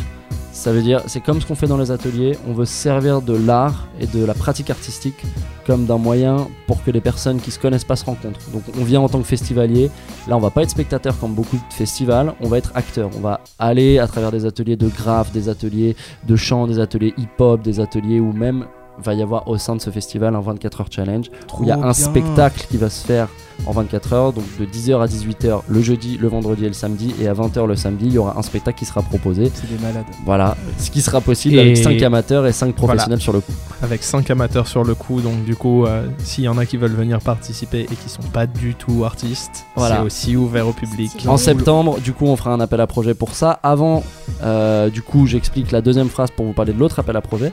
ça veut dire, c'est comme ce qu'on fait dans les ateliers, on veut se servir de l'art et de la pratique artistique comme d'un moyen pour que les personnes qui se connaissent pas se rencontrent. Donc on vient en tant que festivalier, là on va pas être spectateur comme beaucoup de festivals, on va être acteur, on va aller à travers des ateliers de graphes, des ateliers de chant, des ateliers hip-hop, des ateliers où même va y avoir au sein de ce festival un 24 heures challenge où il y a un bien. spectacle qui va se faire en 24 heures donc de 10h à 18h le jeudi, le vendredi et le samedi et à 20h le samedi il y aura un spectacle qui sera proposé. C'est des malades. Voilà, ce qui sera possible Et- avec 5 amateurs et 5 professionnels Voilà. sur le coup. Avec 5 amateurs sur le coup, donc du coup, euh, s'il y en a qui veulent venir participer et qui sont pas du tout artistes, Voilà. c'est aussi ouvert au public. En septembre, du coup, on fera un appel à projet pour ça. Avant, euh, du coup, j'explique la deuxième phrase pour vous parler de l'autre appel à projet.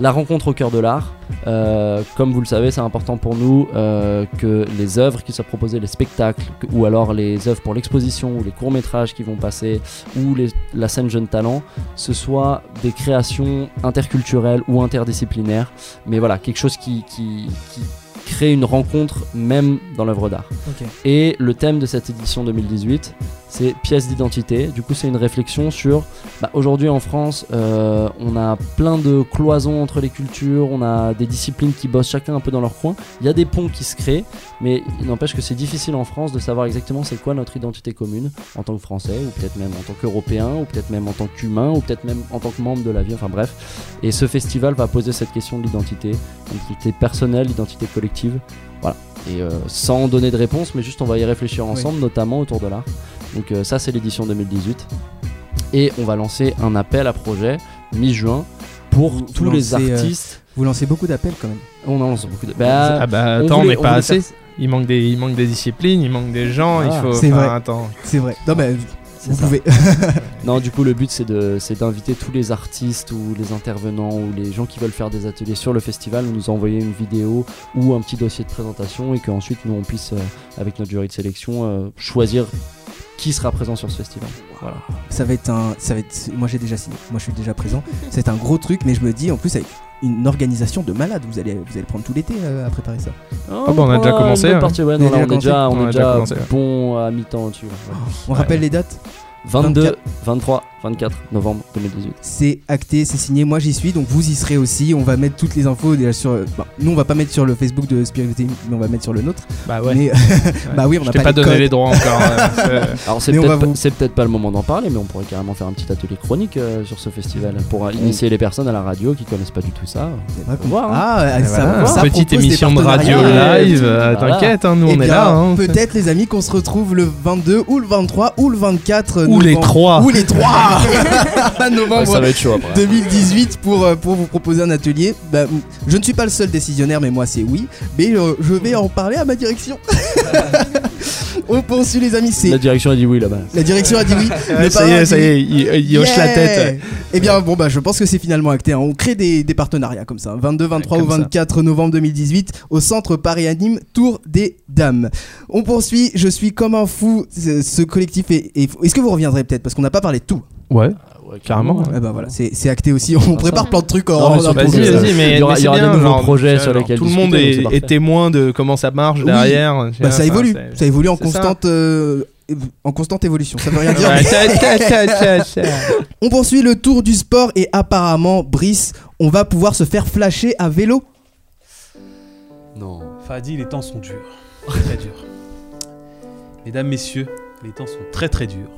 La rencontre au cœur de l'art. Euh, comme vous le savez, c'est important pour nous euh, que les œuvres qui soient proposées, les spectacles, que- ou alors les œuvres pour l'exposition, ou les courts-métrages qui vont passer, ou les- la scène Jeune Talent, ce soit des créations interculturelles ou interdisciplinaires. Mais voilà, quelque chose qui, qui, qui crée une rencontre même dans l'œuvre d'art. Et le thème de cette édition 2018, c'est pièces d'identité. Du coup, c'est une réflexion sur bah, aujourd'hui en France, euh, on a plein de cloisons entre les cultures, on a des disciplines qui bossent chacun un peu dans leur coin. Il y a des ponts qui se créent, mais il n'empêche que c'est difficile en France de savoir exactement c'est quoi notre identité commune en tant que Français, ou peut-être même en tant qu'Européen, ou peut-être même en tant qu'humain, ou peut-être même en tant que membre de la vie. Enfin bref. Et ce festival va poser cette question de l'identité, l'identité personnelle, l'identité collective. Voilà. Et euh, sans donner de réponse, mais juste on va y réfléchir ensemble, notamment autour de l'art. Donc euh, ça c'est l'édition 2018. Et on va lancer un appel à projet mi-juin pour Vous- tous vous les euh, artistes. vous lancez beaucoup d'appels quand même. On en lance beaucoup de. ah bah attends, on n'est pas assez. faire- Il manque des, il manque des disciplines, il manque des gens. il Ah, faut. c'est vrai. C'est vrai. Non, mais C'est vous ça. pouvez. non, du coup, le but c'est de, c'est d'inviter tous les artistes ou les intervenants ou les gens qui veulent faire des ateliers sur le festival, nous envoyer une vidéo ou un petit dossier de présentation et qu'ensuite nous on puisse, euh, avec notre jury de sélection, euh, choisir qui sera présent sur ce festival. Voilà. Ça va être un. Ça va être. Moi j'ai déjà signé. Moi je suis déjà présent. C'est un gros truc, mais je me dis en plus avec une organisation de malade. Vous allez, vous allez prendre tout l'été euh, à préparer ça. Ah bah, on a déjà Oh, commencé, hein. partie, ouais, non, là, on est déjà déjà, commencé on On est a déjà déjà commencé, ouais. bon à mi-temps dessus. ouais. On rappelle les dates? 22, 24. 23, 24 novembre 2018. C'est acté, c'est signé. Moi j'y suis, donc vous y serez aussi. On va mettre toutes les infos déjà sur. bon, nous on va pas mettre sur le Facebook de Spirit Team, mais on va mettre sur le nôtre. Bah ouais. Mais- bah oui, on Je n'a pas, pas les donné codes. les droits encore, euh, Alors c'est on peut-être va pas, vous- c'est peut-être pas le moment d'en parler, mais on pourrait carrément faire un petit atelier chronique euh, sur ce festival pour euh, initier les personnes à la radio qui connaissent pas du tout ça. vrai qu'on voit. Ah, Et ça, voilà, ça petite émission de radio live, euh, t'inquiète, hein, nous, Eh on est bien, là, hein. Peut-être les amis qu'on se retrouve le 22 ou le 23 ou le 24 Ou les novembre. trois. Ou les trois novembre Ouais, ça va être chaud après. 2018 pour, euh, pour vous proposer un atelier. Bah, je ne suis pas le seul décisionnaire, mais moi c'est oui. Mais euh, je vais en parler à ma direction. on poursuit les amis, c'est La direction a dit oui là-bas. la direction a dit oui. Ouais, le ça y est, ça y est, il- il hoche la tête. Eh bien, bon, bah, je pense que c'est finalement acté. hein. On crée des, des partenariats comme ça. 22, 23 Comme ou ça. 24 novembre 2018 au centre Paris Anime Tour des Dames. On poursuit. Je suis comme un fou. Ce, ce collectif est. est fou. Est-ce que vous reviendrez peut-être? Parce qu'on n'a pas parlé de tout. Ouais. Ouais, Carrément. Eh ben voilà, c'est c'est acté aussi. On prépare plein de trucs en. Non, mais Vas-y, vas-y, mais Il y aura- y aura des nouveaux genre, projets sur lesquels Tout le monde est, témoin de comment ça marche Oui. derrière. Bah, ça évolue. Ça évolue en constante. euh, en constante évolution, ça veut rien dire. On poursuit le tour du sport et apparemment, Brice, on va pouvoir se faire flasher à vélo. Non. Fadi, les temps sont durs. Très durs. Mesdames, messieurs, les temps sont très très durs.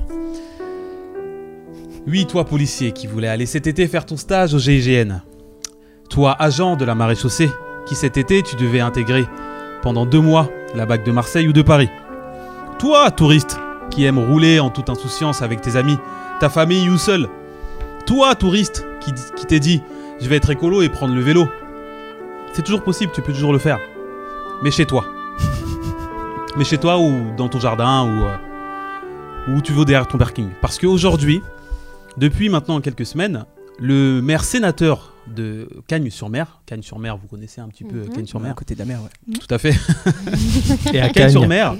Oui, toi, policier, qui voulais aller cet été faire ton stage au GIGN. Toi, agent de la maréchaussée, qui cet été, tu devais intégrer pendant deux mois la BAC de Marseille ou de Paris. Toi, touriste, qui aime rouler en toute insouciance avec tes amis, ta famille ou seul. Toi, touriste, qui, t'es dit, je vais être écolo et prendre le vélo. C'est toujours possible, tu peux toujours le faire. Mais chez toi. Mais chez toi ou dans ton jardin ou euh, où tu vas derrière ton parking. Parce qu'aujourd'hui, depuis maintenant quelques semaines, le maire sénateur de Cagnes-sur-Mer, Cagnes-sur-Mer, vous connaissez un petit peu Mhm. Cagnes-sur-Mer À côté de la mer, ouais. Tout à fait. Et à Cagnes-sur-Mer,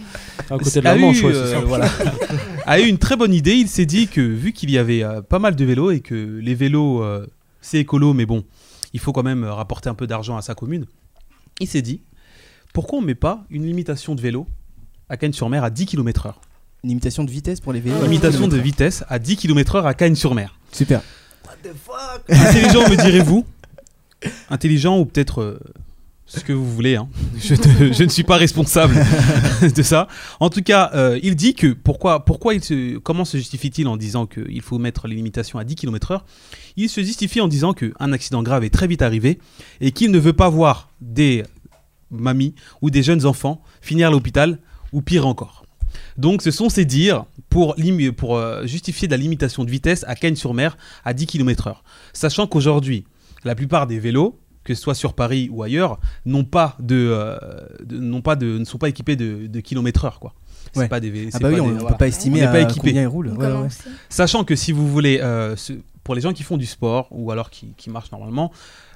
À côté de a la eu, Manche, euh, voilà, a eu une très bonne idée. Il s'est dit que vu qu'il y avait euh, pas mal de vélos et que les vélos, euh, c'est écolo, mais bon, il faut quand même rapporter un peu d'argent à sa commune, il s'est dit pourquoi on met pas une limitation de vélo à Cagnes-sur-Mer à 10 km/h Une limitation de vitesse pour les vélos. Limitation de vitesse à 10 km/h à Cagnes-sur-Mer. Super. Intelligent, me direz-vous Intelligent ou peut-être euh, ce que vous voulez. hein. Je, te- je ne suis pas responsable de ça. En tout cas, euh, il dit que pourquoi, pourquoi il se, comment se justifie-t-il en disant qu'il faut mettre les limitations à 10 km/h Il se justifie en disant qu'un accident grave est très vite arrivé et qu'il ne veut pas voir des mamies ou des jeunes enfants finir à l'hôpital ou pire encore. Donc ce sont ces dires pour, euh, justifier de la limitation de vitesse à Cagnes-sur-Mer à 10 km/h. Sachant qu'aujourd'hui, la plupart des vélos, que ce soit sur Paris ou ailleurs, n'ont pas de, euh, de- n'ont pas de, ne sont pas équipés de, heure. Quoi. C'est Ouais. pas des Ah bah pas oui, des- on ne voilà. peut pas estimer On pas à équipé. combien ils roulent. Ouais, ouais. Sachant que si vous voulez, euh, pour pour les gens qui font du sport ou alors qui, qui marchent normalement,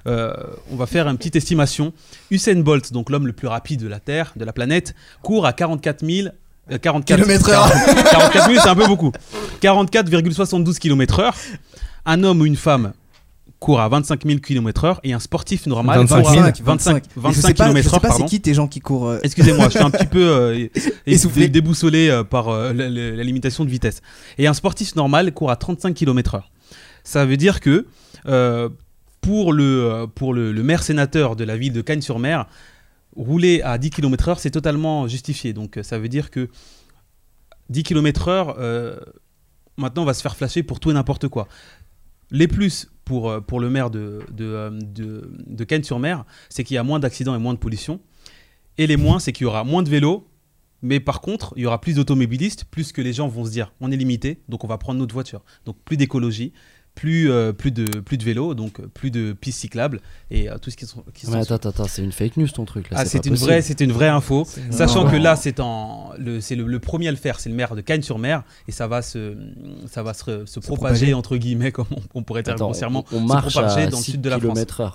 euh, on va faire une petite estimation. Usain Bolt, donc l'homme le plus rapide de la Terre, de la planète, court à 44 000. Euh, 44 Kilomètres heure. 44 000, c'est un peu beaucoup. 44,72 km heure. Un homme ou une femme court à 25 000 km/h et un sportif normal 25 court à 25, 25, Je 25 sais pas, je km/h. sais pas c'est qui tes gens qui courent. euh, Excusez-moi, je suis un petit peu euh, Essoufflé. dé- déboussolé euh, par euh, la, la- la limitation de vitesse. Et un sportif normal court à 35 km/h. Ça veut dire que euh, pour, le, euh, pour le, le maire sénateur de la ville de Cagnes-sur-Mer, rouler à 10 km/h, c'est totalement justifié. Donc euh, ça veut dire que 10 km/h, euh, maintenant, on va se faire flasher pour tout et n'importe quoi. Les plus pour, euh, pour le maire de, de, de, de Cagnes-sur-Mer, c'est qu'il y a moins d'accidents et moins de pollution. Et les moins, c'est qu'il y aura moins de vélos, mais par contre, il y aura plus d'automobilistes, plus que les gens vont se dire on est limité, donc on va prendre notre voiture. Donc plus d'écologie, plus, euh, plus, de, plus de vélos, donc plus de pistes cyclables et euh, tout ce qui sont. Qui Mais sont- attends, attends, attends, c'est une fake news ton truc là. ah, c'est une possible. vraie, c'est une vraie info. Sachant Non. que là, c'est en, le, c'est le, le premier à le faire, c'est le maire de Cagnes-sur-Mer, et ça va se, ça va se, se propager propager. entre guillemets, comme on, on pourrait dire grossièrement, on- on se marche propager à dans le 6 sud de la France. km/h.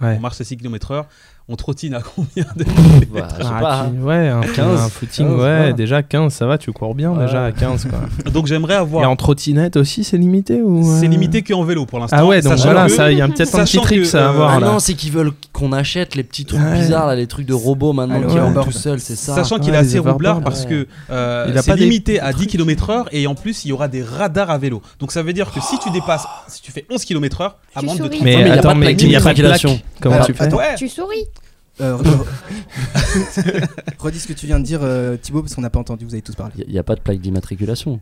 On marche à 6 km/h. On trottine à combien de Bah, je sais Ah, pas, tu- hein. ouais, un, 15, un footing, 15, ouais, voilà. déjà 15, ça va, tu cours bien déjà à 15 quoi. Donc j'aimerais avoir. Et en trottinette aussi, c'est limité ou C'est euh, limité qu'en vélo pour l'instant. Ah ouais, donc sachant voilà, il y a peut-être un petit que, ça à euh, voir Ah là. non, c'est qu'ils veulent qu'on achète les petits trucs Ouais. bizarres là, les trucs de robots maintenant Ah, qui ouais, tout seuls, c'est ça. Sachant qu'il Ouais, est assez roublard parce que euh, c'est limité à 10 km/h et en plus il y aura des radars à vélo. Donc ça veut dire que si tu dépasses, si tu fais 11 km/h, amende de souris. 30 Mais, attends, pas de mais il y a pas de. Comment tu fais. Tu souris. Euh, re- Redis ce que tu viens de dire, euh, Thibaut, parce qu'on n'a pas entendu, vous avez tous parlé. Il n'y a pas de plaque d'immatriculation.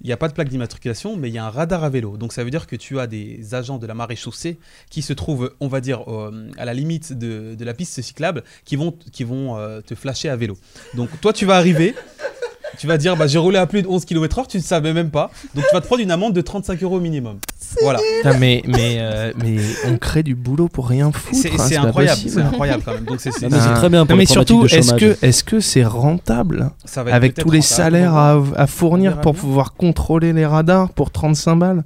Il n'y a pas de plaque d'immatriculation, mais il y a un radar à vélo. Donc ça veut dire que tu as des agents de la marée chaussée qui se trouvent, on va dire, euh, à la limite de, de la piste cyclable, qui vont, qui vont euh, te flasher à vélo. Donc toi, tu vas arriver, tu vas dire, bah, j'ai roulé à plus de 11 km/h, tu ne savais même pas. Donc tu vas te prendre une amende de 35 euros minimum. Voilà. Putain, mais, mais, euh, mais on crée du boulot pour rien foutre. C'est hein, incroyable, c'est incroyable quand même. Donc c'est- c'est- Ah, mais c'est très bien pour Non, mais surtout, est-ce que est-ce que c'est rentable ça va être avec tous les rentable. salaires à, fournir pour pouvoir contrôler les radars pour 35 balles?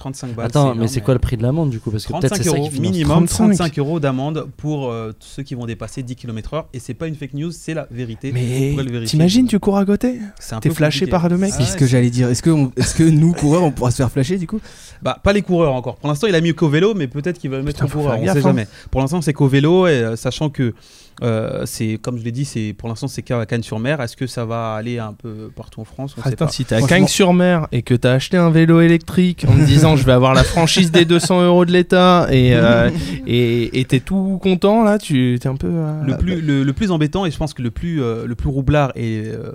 35 balles. Attends, mais c'est quoi le prix de l'amende du coup Parce que peut-être 35 c'est ça euros qui finance. minimum, 35. 35 euros d'amende pour euh, ceux qui vont dépasser 10 km/h. Et c'est pas une fake news, c'est la vérité. Mais t'imagines, tu cours à côté C'est un T'es flashé par le mec Ah C'est ce que j'allais dire. Est-ce que, on- est-ce que nous, coureurs, on pourra se faire flasher du coup Bah, pas les coureurs encore. Pour l'instant, il a mis qu'au vélo, mais peut-être qu'il va le mettre Putain, au coureur. On sait hein. jamais. Pour l'instant, c'est qu'au vélo, et euh, sachant que euh, c'est, comme je l'ai dit, c'est pour l'instant c'est qu'à Cannes-sur-Mer. Est-ce que ça va aller un peu partout en France? On sait Attends, pas. si t'es à Cagnes-sur-Mer et que t'as acheté un vélo électrique en te disant je vais avoir la franchise des 200 euros de l'État et euh, et t'es tout content là, tu t'es un peu. euh, Le plus, le, le plus embêtant et je pense que le plus, euh, le plus roublard et euh,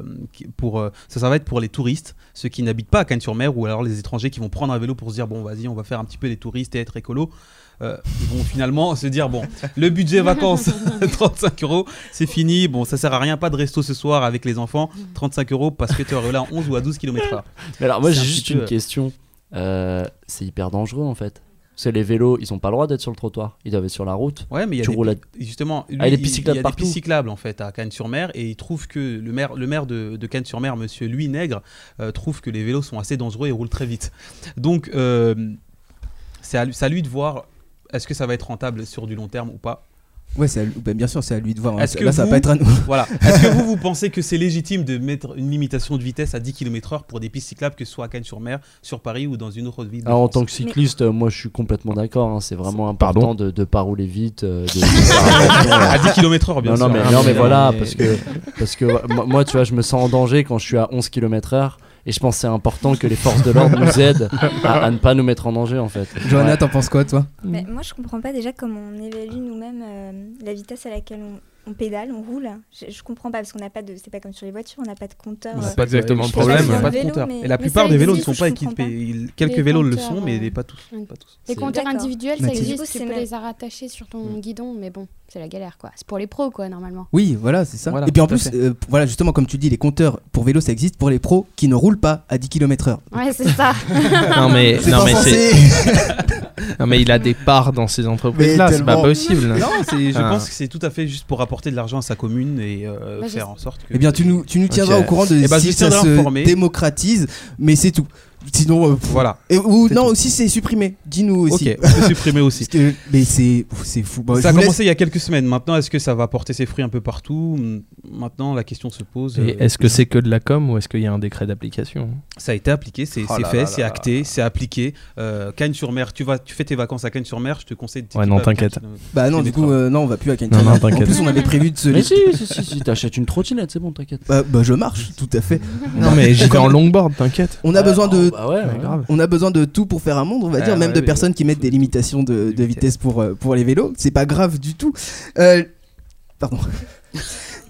pour euh, ça, ça va être pour les touristes, ceux qui n'habitent pas à Cannes-sur-Mer ou alors les étrangers qui vont prendre un vélo pour se dire bon vas-y on va faire un petit peu les touristes et être écolo. Euh, ils vont finalement se dire bon le budget vacances 35 euros c'est fini bon ça sert à rien pas de resto ce soir avec les enfants 35 euros parce que tu es là à 11 ou à 12 km/h Mais alors moi C'est j'ai un juste une peu- question. Euh, c'est hyper dangereux en fait. Que les vélos, ils ont pas le droit d'être sur le trottoir. Ils doivent être sur la route. Ouais, mais il y a Tu des, roules à- justement, lui, Ah, il y a des il- y a des partout. pistes cyclables en fait à Cannes-sur-Mer et il trouve que le maire, le maire de, de Cannes-sur-Mer, Monsieur Louis Nègre, euh, trouve que les vélos sont assez dangereux et roulent très vite. Donc euh, c'est à, c'est à lui de voir est-ce que ça va être rentable sur du long terme ou pas? Ouais, c'est à lui- bah, bien sûr, c'est à lui de voir. hein. Est-ce que Là, ça va vous- pas être à nous. Voilà. Est-ce que vous vous pensez que c'est légitime de mettre une limitation de vitesse à 10 km/h pour des pistes cyclables, que ce soit à Cannes-sur-Mer, sur Paris ou dans une autre ville Alors, en tant que cycliste, moi je suis complètement d'accord. hein, C'est vraiment important de ne pas rouler vite. euh, de-. À 10 km/h, bien non, sûr. Non, mais, Ah, non, mais- mais voilà, parce que, parce que moi- moi, tu vois, je me sens en danger quand je suis à 11 km/h. Et je pense que c'est important que les forces de l'ordre nous aident à, à ne pas nous mettre en danger en fait. Johanna, Ouais. t'en penses quoi, toi? Moi, je comprends pas déjà comment on évalue nous-mêmes euh, la vitesse à laquelle on, on pédale, on roule. Je, je comprends pas parce qu'on n'a pas de. C'est pas comme sur les voitures, on n'a pas de compteur. Euh, c'est pas exactement le pas problème. pas de vélo, compteur. mais- Et la plupart des vélos ne sont pas équipés. Quelques Les vélos le sont, mais euh, pas tous. Pas tous. Les compteurs individuels, ça existe, tu c'est peux les rattacher sur ton guidon, mais bon, c'est la galère quoi. C'est pour les pros quoi, normalement. Oui, voilà, c'est ça. Voilà, et puis en plus, euh, voilà, justement, comme tu dis, les compteurs pour vélo, ça existe pour les pros qui ne roulent pas à 10 km/h. Ouais, c'est ça. Non mais C'est non mais c'est non mais il a des parts dans ces entreprises là, c'est pas possible. Non, c'est- je Ah. pense que c'est tout à fait juste pour apporter de l'argent à sa commune et euh, Bah, faire en sorte que. Eh bien, tu nous, tu nous tiendras au courant de Eh ben, je si vous ça se démocratise, mais c'est tout. Sinon, euh, Voilà. Et, ou non, tout. aussi c'est supprimé. Dis-nous aussi. Ok, c'est supprimé aussi. Que- mais c'est c'est fou. Ça a laisse- commencé il y a quelques semaines. Maintenant, est-ce que ça va porter ses fruits un peu partout? Maintenant, la question se pose. Et euh, est-ce que c'est que de la com ou est-ce qu'il y a un décret d'application? Ça a été appliqué, c'est Oh fait, c'est acté, c'est appliqué. Euh, Cagnes-sur-Mer, tu, vas, tu fais tes vacances à Cagnes-sur-Mer, je te conseille de Ouais, non, t'inquiète. Bah non, du coup, euh, non, on va plus à Cagnes. Non, non, en t'inquiète. plus, on avait prévu de se. Mais si, si, si, si, t'achètes une trottinette, c'est bon, t'inquiète. Bah, bah, je marche, tout à fait. Non, mais j'y vais en longboard, t'inquiète. On a besoin de. Bah ouais, ouais. grave. On a besoin de tout pour faire un monde, on va Ah, dire, même ouais, de personnes qui mettent des limitations de, de vitesse pour, euh, pour les vélos. C'est pas grave du tout. Euh, Pardon.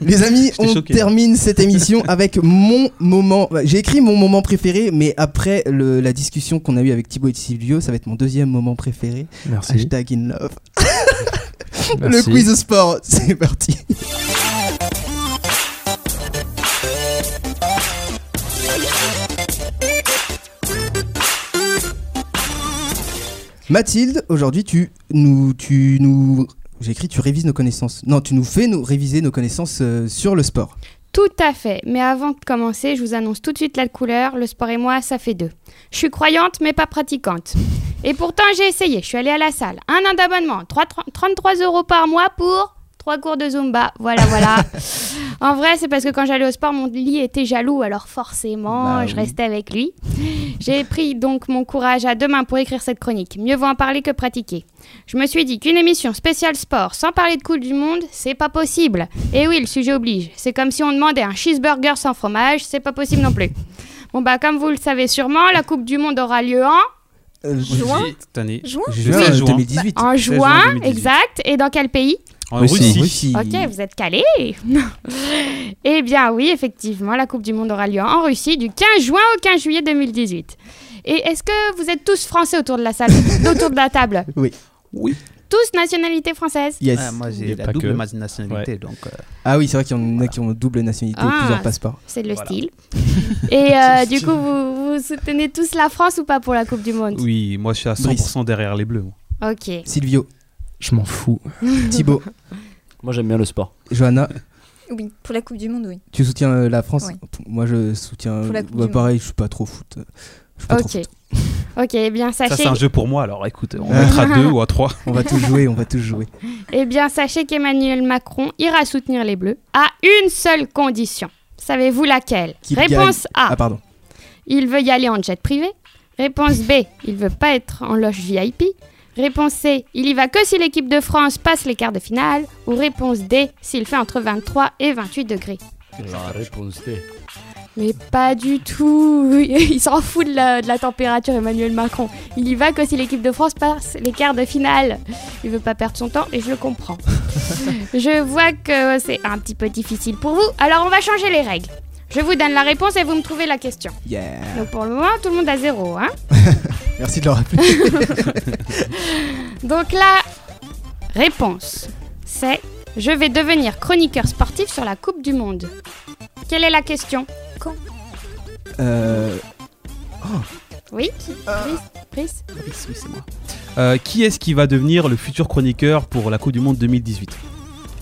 Les amis, on choqué. termine cette émission avec mon moment. bah, J'ai écrit mon moment préféré, mais après le- la discussion qu'on a eue avec Thibaut et Silvio, ça va être mon deuxième moment préféré. Merci. Hashtag in love. le quiz sport, c'est parti. Mathilde, aujourd'hui tu nous, tu nous, j'ai écrit tu révises nos connaissances. Non, tu nous fais nous réviser nos connaissances euh, sur le sport. Tout à fait. Mais avant de commencer, je vous annonce tout de suite la couleur. Le sport et moi, ça fait deux. Je suis croyante, mais pas pratiquante. Et pourtant, j'ai essayé. Je suis allée à la salle. Un an d'abonnement, 3 33 euros par mois pour trois cours de Zumba. Voilà, voilà. en vrai, c'est parce que quand j'allais au sport, mon lit était jaloux. Alors forcément, Bah je oui. restais avec lui. J'ai pris donc mon courage à deux mains pour écrire cette chronique. Mieux vaut en parler que pratiquer. Je me suis dit qu'une émission spéciale sport sans parler de Coupe du Monde, c'est pas possible. Et oui, le sujet oblige. C'est comme si on demandait un cheeseburger sans fromage, c'est pas possible non plus. Bon bah comme vous le savez sûrement, la Coupe du Monde aura lieu en Euh, Juin Cette année. Juin Juin, Oui, juin. 2018. En 16 juin, juin 2018. exact. Et dans quel pays En Russie. Russie. Ok, vous êtes calés Eh bien oui, effectivement, la Coupe du Monde aura lieu en Russie du 15 juin au 15 juillet 2018. Et est-ce que vous êtes tous français autour de la salle, autour de la table? Oui. Oui. Tous nationalité française? Yes. Ah, moi j'ai la pas double que. nationalité donc. euh, Ah oui, c'est vrai qu'il y en a qui ont double nationalité, Ah, plusieurs passeports. C'est le Voilà. style. Et euh, du coup, vous, vous soutenez tous la France ou pas pour la Coupe du Monde? Oui, moi je suis à 100% derrière les Bleus. Ok. Silvio, Je m'en fous. Thibaut, Moi, j'aime bien le sport. Johanna, Oui, pour la Coupe du Monde, oui. tu soutiens euh, la France Oui. Moi je soutiens. Pour la Coupe bah, du pareil, je suis pas trop foot. Je suis pas trop Ok. foot. Ok, eh bien Ça, sachez, c'est un jeu pour moi, alors écoute, on va être à deux ou à trois. On va tous jouer, on va tous jouer. eh bien sachez qu'Emmanuel Macron ira soutenir les Bleus à une seule condition. Savez-vous laquelle Qu'il Réponse gagne. A. Ah pardon. Il veut y aller en jet privé. Réponse B. Il veut pas être en loge VIP. Réponse C. Il y va que si l'équipe de France passe les quarts de finale. Ou réponse D. S'il fait entre 23 et 28 degrés. La réponse D. Mais pas du tout. Il s'en fout de la, de la température, Emmanuel Macron. Il y va que si l'équipe de France passe les quarts de finale. Il veut pas perdre son temps et je le comprends. je vois que c'est un petit peu difficile pour vous. Alors on va changer les règles. Je vous donne la réponse et vous me trouvez la question. Yeah. Donc pour le moment, tout le monde a zéro. Hein Merci de le rappeler. Donc la réponse, c'est je vais devenir chroniqueur sportif sur la Coupe du Monde. Quelle est la question? Euh, Oui Prise Prise Oui, oui, c'est moi. Euh, qui est-ce qui va devenir le futur chroniqueur pour la Coupe du Monde 2018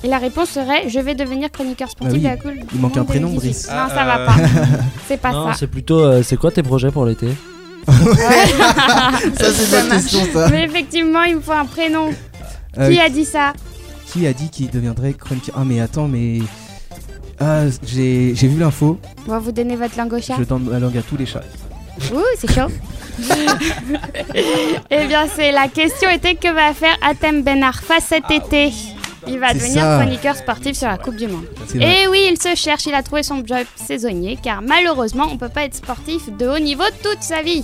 Et la réponse serait je vais devenir chroniqueur sportif Ah oui, de la Coupe il manque un prénom, 2018. Brice. Non, ça Ah, va euh, pas. C'est pas non, ça. c'est plutôt. euh, c'est quoi tes projets pour l'été ça c'est une question ça. Mais effectivement, il me faut un prénom. Euh, Qui a dit ça qui a dit qu'il deviendrait chroniqueur? Ah mais attends mais ah j'ai j'ai vu l'info. On va vous donner votre langue au chat. Je donne ma langue à tous les chats. Ouh, c'est chaud. eh bien, c'est la question était que va faire Atem Ben Arfa cet été? Il va devenir ça. chroniqueur sportif sur la Coupe du Monde. Et oui, il se cherche, il a trouvé son job saisonnier, car malheureusement, on peut pas être sportif de haut niveau toute sa vie.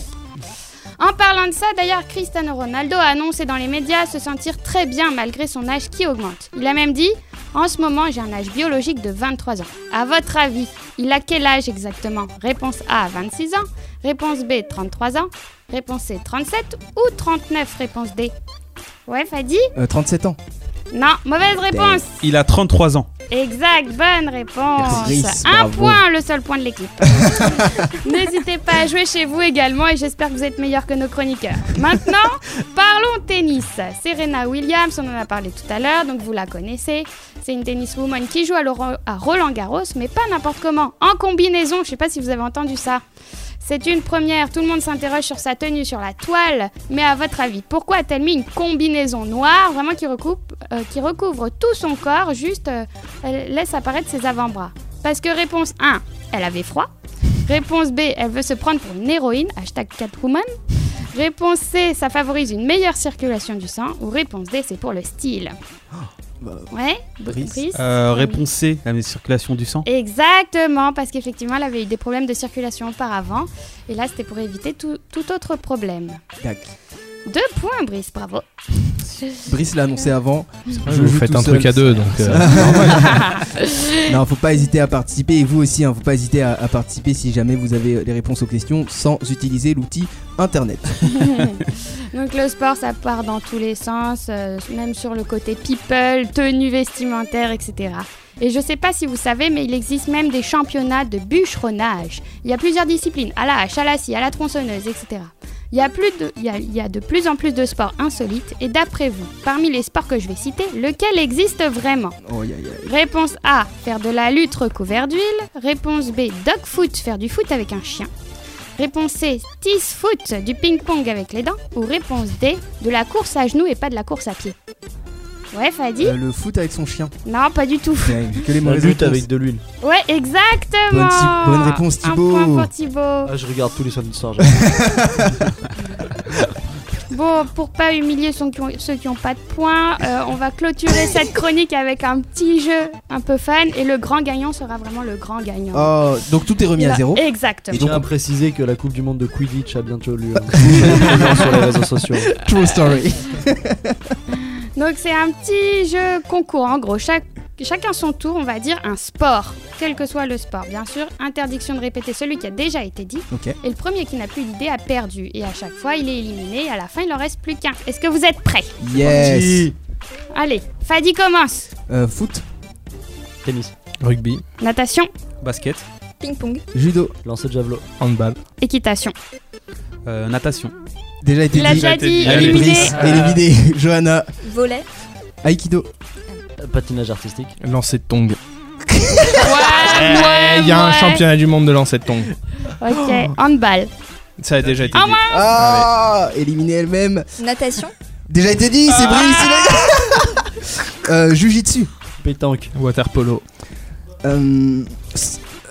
En parlant de ça, d'ailleurs, Cristiano Ronaldo a annoncé dans les médias se sentir très bien malgré son âge qui augmente. Il a même dit En ce moment, j'ai un âge biologique de 23 ans. À votre avis, il a quel âge exactement? Réponse A 26 ans, réponse B 33 ans, réponse C 37 ou 39 Réponse D. Ouais, Fadi? Euh, 37 ans. Non, mauvaise réponse Il a 33 ans. Exact, bonne réponse. Un bravo. point, le seul point de l'équipe. N'hésitez pas à jouer chez vous également et j'espère que vous êtes meilleurs que nos chroniqueurs. Maintenant, parlons tennis. Serena Williams, on en a parlé tout à l'heure, donc vous la connaissez. C'est une tenniswoman qui joue à, Roland Garros, mais pas n'importe comment. En combinaison, je sais pas si vous avez entendu ça. C'est une première, tout le monde s'interroge sur sa tenue sur la toile, mais à votre avis, pourquoi a-t-elle mis une combinaison noire, vraiment qui, euh, qui recouvre tout son corps, juste euh, laisse apparaître ses avant-bras? Parce que réponse 1, elle avait froid. Réponse B, elle veut se prendre pour une héroïne, hashtag Catwoman. Réponse C, ça favorise une meilleure circulation du sang. Ou réponse D, c'est pour le style. Ouais, Brice. Brice Euh, réponse C, la circulation du sang. Exactement, parce qu'effectivement, elle avait eu des problèmes de circulation auparavant. Et là, c'était pour éviter tout, tout autre problème. Tac. Deux points, Brice, bravo. Brice l'a annoncé avant. Je vous faites un seul, truc à deux, donc, euh, non, faut pas hésiter à participer. Et vous aussi, hein, faut pas hésiter à, à participer si jamais vous avez les réponses aux questions sans utiliser l'outil internet. Donc le sport, ça part dans tous les sens, euh, même sur le côté people, tenue vestimentaire, etc. Et je sais pas si vous savez, mais il existe même des championnats de bûcheronnage. Il y a plusieurs disciplines, à la hache, à la scie, à la tronçonneuse, etc. Il y, a plus de, il, y a, il y a de plus en plus de sports insolites, et d'après vous, parmi les sports que je vais citer, lequel existe vraiment? Oh. Réponse A, faire de la lutte recouvert d'huile. Réponse B, dog foot, faire du foot avec un chien. Réponse C, tease foot, du ping-pong avec les dents. Ou réponse D, de la course à genoux et pas de la course à pied. Ouais, Fadi Euh, le foot avec son chien. Non, pas du tout. Que les mauvaises lutte réponses. avec de l'huile. Ouais, exactement Bonne réponse, Un Thibaut. point pour Thibaut. Ah, je regarde tous les samedis soirs. Bon, pour pas humilier ceux qui ont, ceux qui ont pas de points, euh, on va clôturer cette chronique avec un petit jeu un peu fun. Et le grand gagnant sera vraiment le grand gagnant. Oh, donc tout est remis à Là, zéro. Exactement. Je tiens à préciser que la Coupe du Monde de Quidditch a bientôt lieu. hein. sur les réseaux sociaux. True story. Donc c'est un petit jeu concours en gros. Chaque, chacun son tour, on va dire un sport, quel que soit le sport. Bien sûr, interdiction de répéter celui qui a déjà été dit. Et le premier qui n'a plus d'idée a perdu. Et à chaque fois, il est éliminé. Et à la fin, il en reste plus qu'un. Est-ce que vous êtes prêts? Yes. Allez, Fadi commence. Euh, foot, Tennis. Rugby, Natation, Basket. Ping-pong. judo, Lancer de javelot. handball, équitation. Euh, natation. déjà été Il a dit. déjà dit, Allez, éliminé. Brice, éliminé. Johanna, Volet. Aikido. Euh, Patinage artistique. lancer de tong. Ouais, ouais, Il y a un championnat du monde de lancer de tong. Ok, handball. Ça a déjà été Ah, dit. moi Ah, éliminée elle-même. Natation. Déjà été dit, c'est Brice. il a- euh, Jujitsu. Pétanque. Water polo. Euh,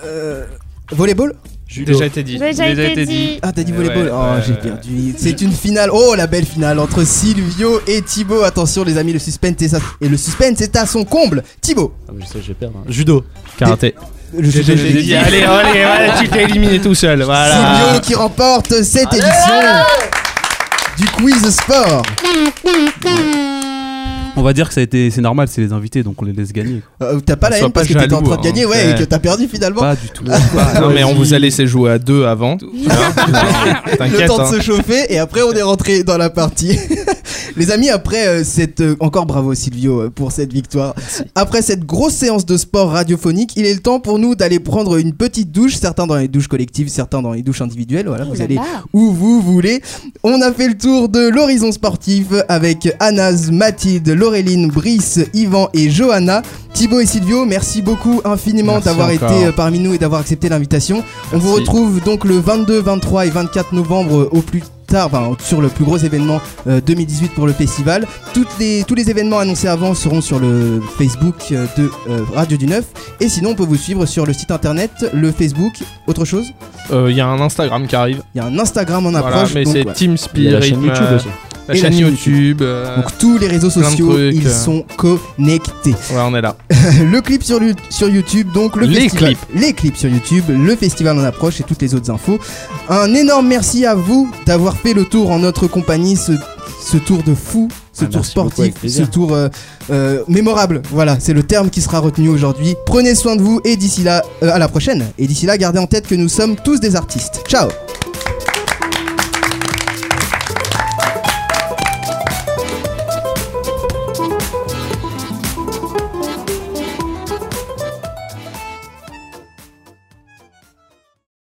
euh, volleyball. Judo. Déjà été dit. Déjà, été, dit. Ah, t'as dit volleyball. ouais, oh, ouais, j'ai ouais. perdu. C'est une finale. Oh, la belle finale entre Silvio et Thibaut. Attention, les amis, le suspense est, à... et le suspense est à son comble. Thibaut. Ah, mais je sais, je vais perdre. hein. Judo. Karaté. Le judo, j'ai été dit. dit. Allez, allez, allez, tu t'es éliminé tout seul. Voilà. Silvio qui remporte cette édition du quiz sport. On va dire que ça a été, c'est normal, c'est les invités, donc on les laisse gagner. Euh, t'as pas la haine parce que t'étais en train de gagner, hein. ouais, et que t'as perdu finalement. Pas du tout. Non, mais on vous a laissé jouer à deux avant. Hein le temps de hein. se chauffer et après on est rentré dans la partie. Les amis, après euh, cette euh, encore bravo Silvio euh, pour cette victoire. Après cette grosse séance de sport radiophonique, il est le temps pour nous d'aller prendre une petite douche, certains dans les douches collectives, certains dans les douches individuelles. Voilà, Oh vous là allez là. où vous voulez. On a fait le tour de l'horizon sportif avec Anas, Mathilde, Laureline, Brice, Yvan et Johanna. Thibaut et Silvio, merci beaucoup infiniment d'avoir été euh, parmi nous et d'avoir accepté l'invitation. On vous retrouve donc le 22, 23 et 24 novembre euh, au plus tard, enfin, sur le plus gros événement euh, 2018 pour le festival. Toutes les, tous les événements annoncés avant seront sur le Facebook euh, de euh, Radio du Neuf. Et sinon, on peut vous suivre sur le site internet, le Facebook, autre chose? Euh, Il y a un Instagram qui arrive. Il y a un Instagram en Voilà, approche. mais donc, c'est ouais. Team Il y a la Spirit. chaîne YouTube euh, aussi. La Et chaîne YouTube. euh, Donc tous les réseaux sociaux, trucs, ils euh. sont connectés. Ouais, on est là. le clip sur, YouTube, donc le Les festival- clips. les clips sur YouTube, le festival en approche et toutes les autres infos. Un énorme merci à vous d'avoir fait le tour en notre compagnie, ce, ce tour de fou, ce Ah, tour sportif, ce tour euh, mémorable. Voilà, c'est le terme qui sera retenu aujourd'hui. Prenez soin de vous et d'ici là, euh, à la prochaine. Et d'ici là, gardez en tête que nous sommes tous des artistes. Ciao